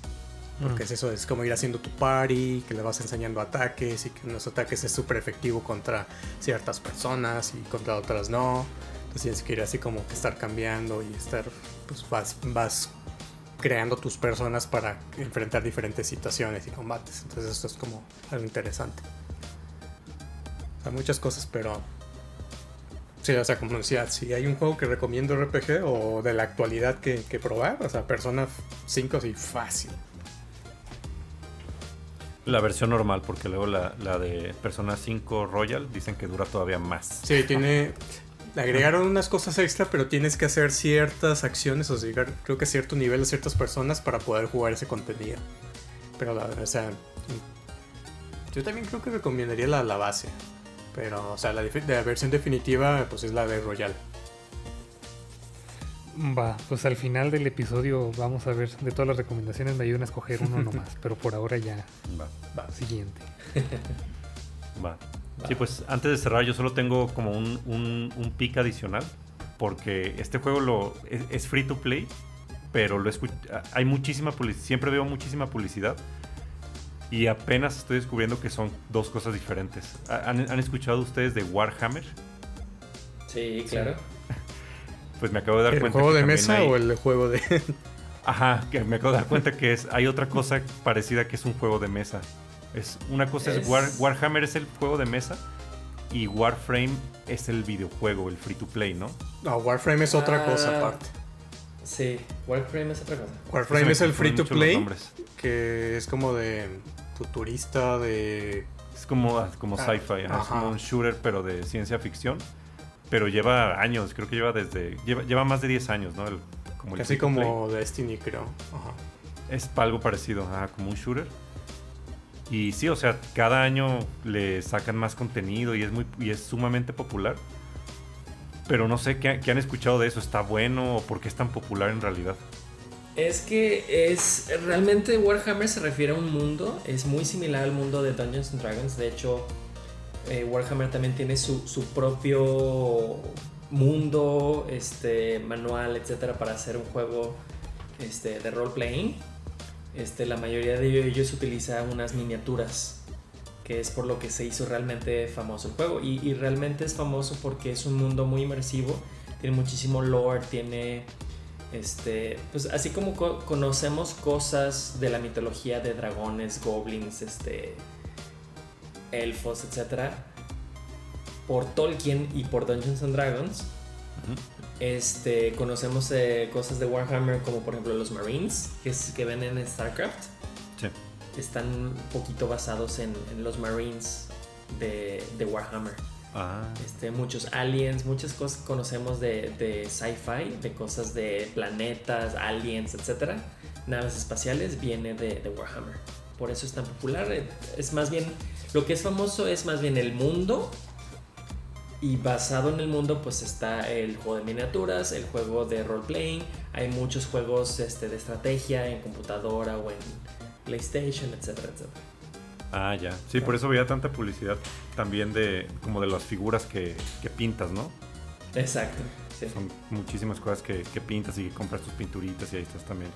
Porque mm. es eso, es como ir haciendo tu party, que le vas enseñando ataques y que los ataques es súper efectivo contra ciertas personas y contra otras no. Entonces tienes que ir así como que estar cambiando y estar, pues vas, vas creando tus personas para enfrentar diferentes situaciones y combates. Entonces esto es como algo interesante. Hay muchas cosas, pero... Sí, o sea, como decía, si hay un juego que recomiendo RPG o de la actualidad que, probar, o sea, Persona 5 sí, fácil. La versión normal, porque luego la, la, de Persona 5 Royal dicen que dura todavía más. Sí, tiene. Le agregaron unas cosas extra, pero tienes que hacer ciertas acciones o llegar, creo que a cierto nivel a ciertas personas para poder jugar ese contenido. Pero, o sea, Yo también creo que recomendaría la, la base. Pero, o sea, la, la versión definitiva, pues es la de Royal. Va, pues al final del episodio vamos a ver de todas las recomendaciones me ayudan a escoger uno nomás, pero por ahora ya. Va. Va, siguiente. Va. Sí, pues antes de cerrar yo solo tengo como un, un, un pick adicional porque este juego lo, es, es free to play, pero lo escu- hay muchísima publicidad, siempre veo muchísima publicidad y apenas estoy descubriendo que son dos cosas diferentes. ¿Ha- ¿Han, han escuchado ustedes de Warhammer? Sí, claro. Pues me acabo de dar ¿El cuenta juego que de mesa hay- o el juego de.? Ajá, que me acabo de dar cuenta que es hay otra cosa parecida que es un juego de mesa. Es una cosa es, Es- War- Warhammer es el juego de mesa y Warframe es el videojuego, el free to play, ¿no? No, Warframe es otra Ah. cosa aparte. Sí, Warframe es otra cosa. Warframe es el free to play, que es como de futurista, de. Es como, ah, como Ah, sci-fi, ajá, es como un shooter pero de ciencia ficción. Pero lleva años, creo que lleva desde. Lleva, lleva más de 10 años, ¿no? El- como Casi como Destiny, creo. Ajá. Es algo parecido, ajá, como un shooter. Y sí, o sea, cada año le sacan más contenido y es muy y es sumamente popular. Pero no sé qué, han escuchado de eso, ¿está bueno o por qué es tan popular en realidad? Es que es realmente Warhammer se refiere a un mundo, es muy similar al mundo de Dungeons and Dragons. De hecho, eh, Warhammer también tiene su, su propio mundo, este, manual, etcétera, para hacer un juego este, de role playing. Este, la mayoría de ellos utiliza unas miniaturas, que es por lo que se hizo realmente famoso el juego. Y, realmente es famoso porque es un mundo muy inmersivo, tiene muchísimo lore, tiene este, pues así como co- conocemos cosas de la mitología de dragones, goblins, este, elfos, etc. Por Tolkien y por Dungeons and Dragons, este, conocemos eh, cosas de Warhammer como por ejemplo los Marines, que, es, que ven en StarCraft. Sí. Están un poquito basados en, en los Marines de, de Warhammer. Ah, Este, muchos aliens, muchas cosas conocemos de, de sci-fi, de cosas de planetas, aliens, etcétera, naves espaciales, viene de, de Warhammer. Por eso es tan popular. Es más bien, lo que es famoso es más bien el mundo. Y basado en el mundo, pues está el juego de miniaturas, el juego de role-playing. Hay muchos juegos este, de estrategia en computadora o en PlayStation, etcétera, etcétera. ah, ya. Sí, por eso veía tanta publicidad también de como de las figuras que, que pintas, ¿no? Exacto. sí. Son muchísimas cosas que, que pintas y que compras tus pinturitas y ahí estás también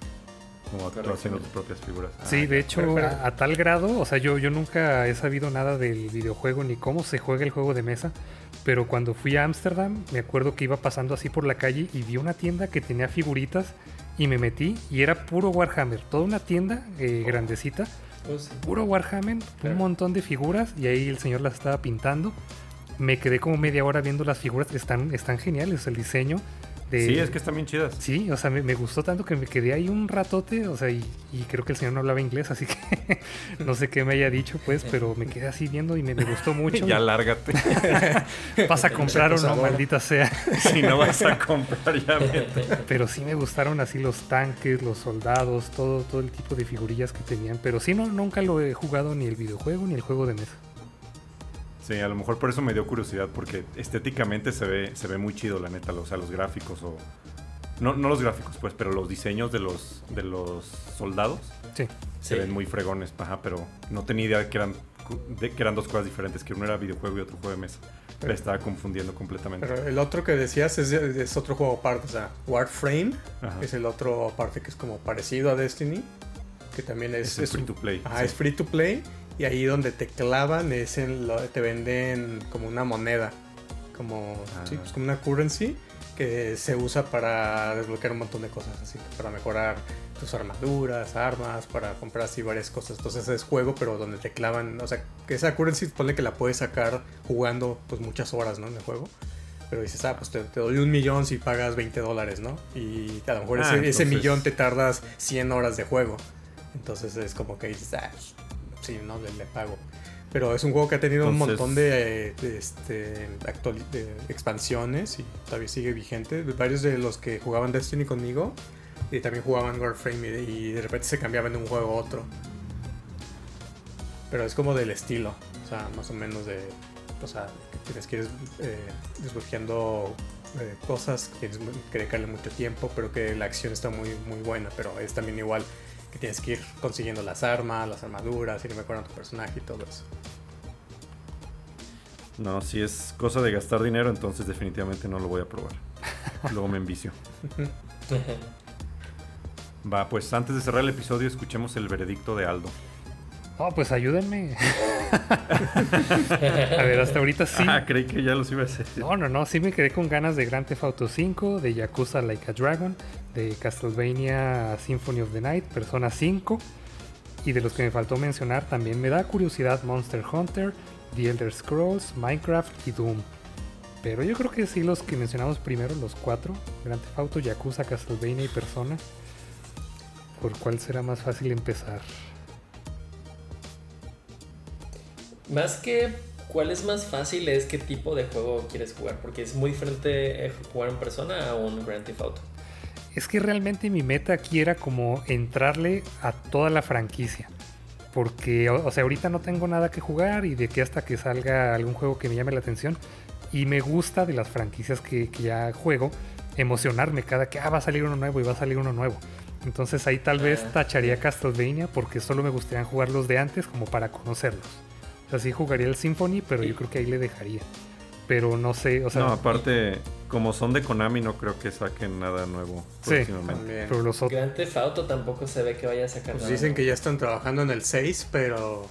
como tú haciendo tus propias figuras. Ah, Sí, de ya. hecho, a, a tal grado, o sea, yo, yo nunca he sabido nada del videojuego ni cómo se juega el juego de mesa, pero cuando fui a Ámsterdam, me acuerdo que iba pasando así por la calle y vi una tienda que tenía figuritas y me metí y era puro Warhammer, toda una tienda eh, grandecita, Oh, sí. puro Warhammer, Claro. un montón de figuras y ahí el señor las estaba pintando. Me quedé como media hora viendo las figuras, están, están geniales, el diseño. De, Sí, es que están bien chidas. Sí, o sea, me, me gustó tanto que me quedé ahí un ratote, o sea, y, y creo que el señor no hablaba inglés, así que no sé qué me haya dicho, pues, pero me quedé así viendo y me, me gustó mucho. Ya lárgate. ¿Vas a comprar o no, maldita sea? si no vas a comprar, ya vete. Pero sí me gustaron así los tanques, los soldados, todo, todo el tipo de figurillas que tenían. Pero sí, no, nunca lo he jugado ni el videojuego ni el juego de mesa. Sí, a lo mejor por eso me dio curiosidad, porque estéticamente se ve, se ve muy chido, la neta, o sea, los gráficos o... No, no los gráficos, pues, pero los diseños de los, de los soldados Sí. se Sí. ven muy fregones, ajá, pero no tenía idea de que eran, de que eran dos cosas diferentes, que uno era videojuego y otro juego de mesa. Me estaba confundiendo completamente. Pero el otro que decías es, es otro juego aparte, o sea, Warframe Ajá. es el otro aparte que es como parecido a Destiny, que también es, Es free un- to play. Ajá, sí. es free to play y ahí donde te clavan es en lo, te venden como una moneda, como, Ah. sí, pues como una currency que se usa para desbloquear un montón de cosas, así para mejorar tus armaduras, armas, para comprar así varias cosas. Entonces es juego, pero donde te clavan, o sea, que esa currency pone que la puedes sacar jugando pues muchas horas, ¿no? En el juego. Pero dices, ah, pues te, te doy un millón si pagas 20 dólares, ¿no? Y a lo mejor Ah, ese, ese millón te tardas 100 horas de juego. Entonces es como que dices, ah, sí, no, le, le pago. Pero es un juego que ha tenido un montón de, de, este, de expansiones y todavía sigue vigente. Varios de los que jugaban Destiny conmigo y también jugaban Warframe y, y de repente se cambiaban de un juego a otro. pero es como del estilo, o sea, más o menos de, o sea, que tienes que ir eh, desbloqueando eh, cosas, que tienes que dedicarle mucho tiempo, pero que la acción está muy, muy buena, pero es también igual que tienes que ir consiguiendo las armas, las armaduras, ir mejorando tu personaje y todo eso. No, si es cosa de gastar dinero, entonces definitivamente no lo voy a probar. Luego me envicio. Va, pues antes de cerrar el episodio, escuchemos el veredicto de Aldo. Oh, pues ayúdenme. a ver, hasta ahorita sí. Ah, creí que ya los iba a hacer. No, no, no, sí me quedé con ganas de Grand Theft Auto 5, de Yakuza Like a Dragon, de Castlevania Symphony of the Night, Persona 5. Y de los que me faltó mencionar, también me da curiosidad Monster Hunter, The Elder Scrolls, Minecraft y Doom. Pero yo creo que sí los que mencionamos primero, los cuatro, Grand Theft Auto, Yakuza, Castlevania y Persona. ¿Por cuál será más fácil empezar? Más que cuál es más fácil es qué tipo de juego quieres jugar, porque es muy diferente eh, jugar en persona a un Grand Theft Auto. Es que realmente mi meta aquí era como entrarle a toda la franquicia. Porque, o, sea, ahorita no tengo nada que jugar y de que hasta que salga algún juego que me llame la atención. Y me gusta de las franquicias que, que ya juego emocionarme cada que ah, va a salir uno nuevo y va a salir uno nuevo. Entonces ahí tal vez Ah. tacharía Castlevania porque solo me gustaría jugar los de antes como para conocerlos. O sea, sí jugaría el Symphony, pero yo creo que ahí le dejaría. Pero no sé, o sea, no, aparte, como son de Konami, no creo que saquen nada nuevo Sí. próximamente. También. pero los otros... Grand Theft Auto tampoco se ve que vaya a sacar Pues nada. dicen que ya están trabajando en el 6, pero...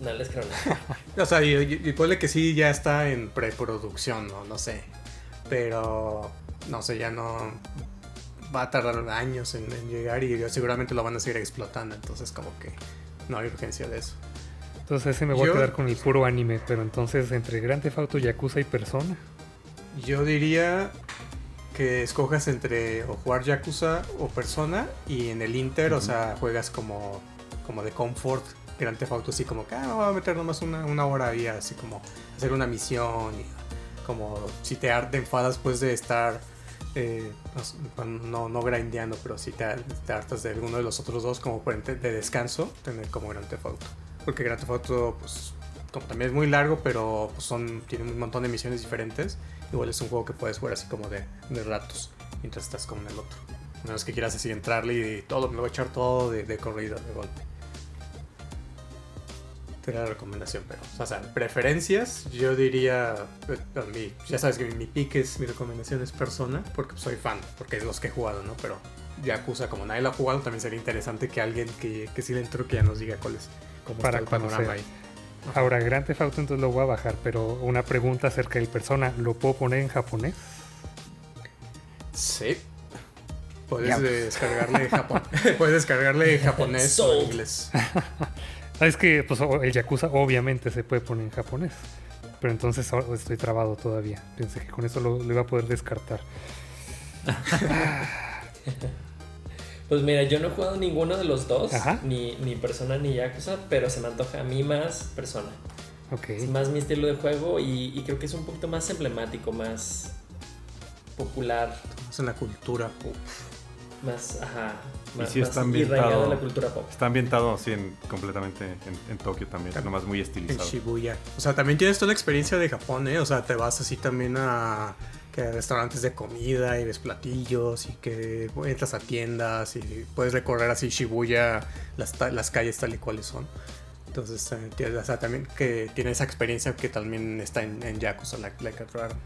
No les creo nada. O sea, y, y- y ponle que sí ya está en preproducción, ¿no? No sé. Pero, no sé, ya no... Va a tardar años en, en llegar y seguramente lo van a seguir explotando. Entonces como que no hay urgencia de eso. Entonces ese me voy Yo- a quedar con el puro anime, pero entonces entre Grand Theft Auto, Yakuza y Persona. Yo diría que escojas entre o jugar Yakuza o Persona y en el Inter, o sea, juegas como, como de comfort, Grand Theft Auto, así como que ah, voy a meter nomás una, una hora ahí, así como hacer una misión y como si te, te enfadas pues de estar, eh, no bueno, no, no grindeando, pero si te, te hartas de alguno de los otros dos como por ente- de descanso, tener como Grand Theft Auto. Porque Grand Theft pues, también es muy largo, pero pues, son, tiene un montón de misiones diferentes. Igual es un juego que puedes jugar así como de, de ratos mientras estás como en el otro. A menos que quieras así entrarle y todo, me voy a echar todo de, de corrido, de golpe. Te la recomendación, pero, o sea, preferencias, yo diría, eh, mí, ya sabes que mi, mi pick es, mi recomendación es Persona, porque soy fan, porque es los que he jugado, ¿no? Pero Yakuza, como nadie lo ha jugado, también sería interesante que alguien que, que sí le entró que ya nos diga cuál es, cómo Para está el panorama conocer. ahí. Ahora, Grand Theft Auto entonces lo voy a bajar, pero una pregunta acerca del Persona, ¿lo puedo poner en japonés? Sí. Puedes descargarle Japón. Puedes descargarle japonés o inglés. Es que pues, el Yakuza obviamente se puede poner en japonés, pero entonces ahora estoy trabado todavía. Pensé que con eso lo, lo iba a poder descartar. Pues mira, yo no he jugado ninguno de los dos, Ajá. ni, ni Persona ni Yakuza, pero se me antoja a mí más Persona. Ok. Es más mi estilo de juego y, y creo que es un poquito más emblemático, más popular, Es una cultura. uf. más, ajá, más, sí está ambientado. en la cultura pop. Está ambientado así en, completamente en, en Tokio también, Tam- nomás muy En estilizado. Shibuya. O sea, también tienes toda la experiencia de Japón, ¿eh? O sea, te vas así también a, que restaurantes de comida y ves platillos y que entras a tiendas y puedes recorrer así Shibuya, las, las calles tal y cuales son. Entonces, eh, también que tiene esa experiencia que también está en, en Yakuza, like, like a Dragon.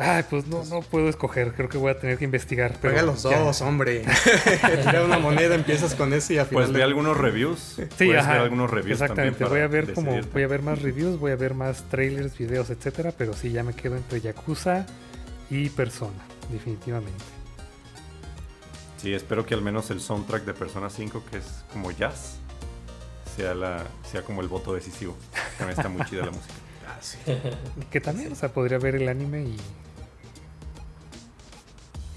Ay, pues no, no puedo escoger, creo que voy a tener que investigar. Pero Juega los ya. dos, hombre. Tira una moneda, empiezas con ese y al final. Pues ve algunos reviews. Sí, Puedes ajá. ver algunos reviews Exactamente, también voy a ver como decidirte. voy a ver más reviews, voy a ver más trailers, videos, etcétera, pero sí ya me quedo entre Yakuza y Persona, definitivamente. Sí, espero que al menos el soundtrack de Persona 5, que es como jazz, sea, la, sea como el voto decisivo. También está muy chida la música. Ah, sí. Que también, o sea, podría ver el anime y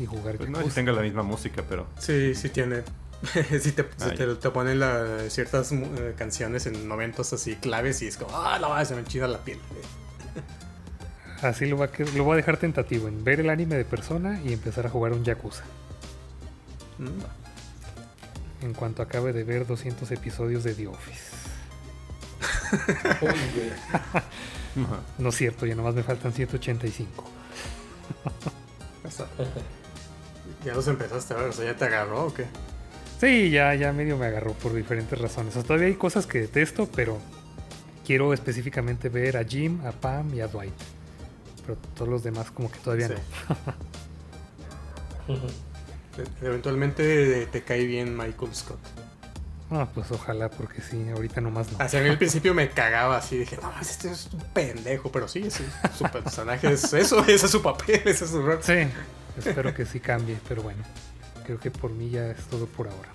y jugar Pues no sé si tenga la misma música, pero Sí, sí tiene. sí te, Ah, te, te ponen la- ciertas eh, canciones en momentos así claves y es como, ah, la se me enchina la piel. Así lo voy, a, lo voy a dejar tentativo en ver el anime de Persona y empezar a jugar un Yakuza. Mm. en cuanto acabe de ver 200 episodios de The Office. no es cierto, ya nomás me faltan 185. ¿Ya los empezaste a ver? O sea, ¿ya te agarró o qué? Sí, ya, ya medio me agarró por diferentes razones. todavía hay cosas que detesto, pero quiero específicamente ver a Jim, a Pam y a Dwight. Pero todos los demás como que todavía no. Eventualmente te cae bien Michael Scott. Ah, pues ojalá, porque sí, ahorita nomás no. Así a mí al principio me cagaba así, dije, no, este es un pendejo, pero sí, sí su personaje es eso, ese es su papel, ese es su rol. Sí, espero que sí cambie, pero bueno, creo que por mí ya es todo por ahora.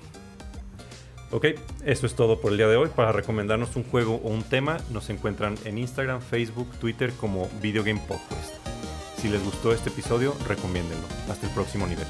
Ok, eso es todo por el día de hoy. Para recomendarnos un juego o un tema, nos encuentran en Instagram, Facebook, Twitter como Video Game Podcast. Si les gustó este episodio, recomiéndenlo. Hasta el próximo nivel.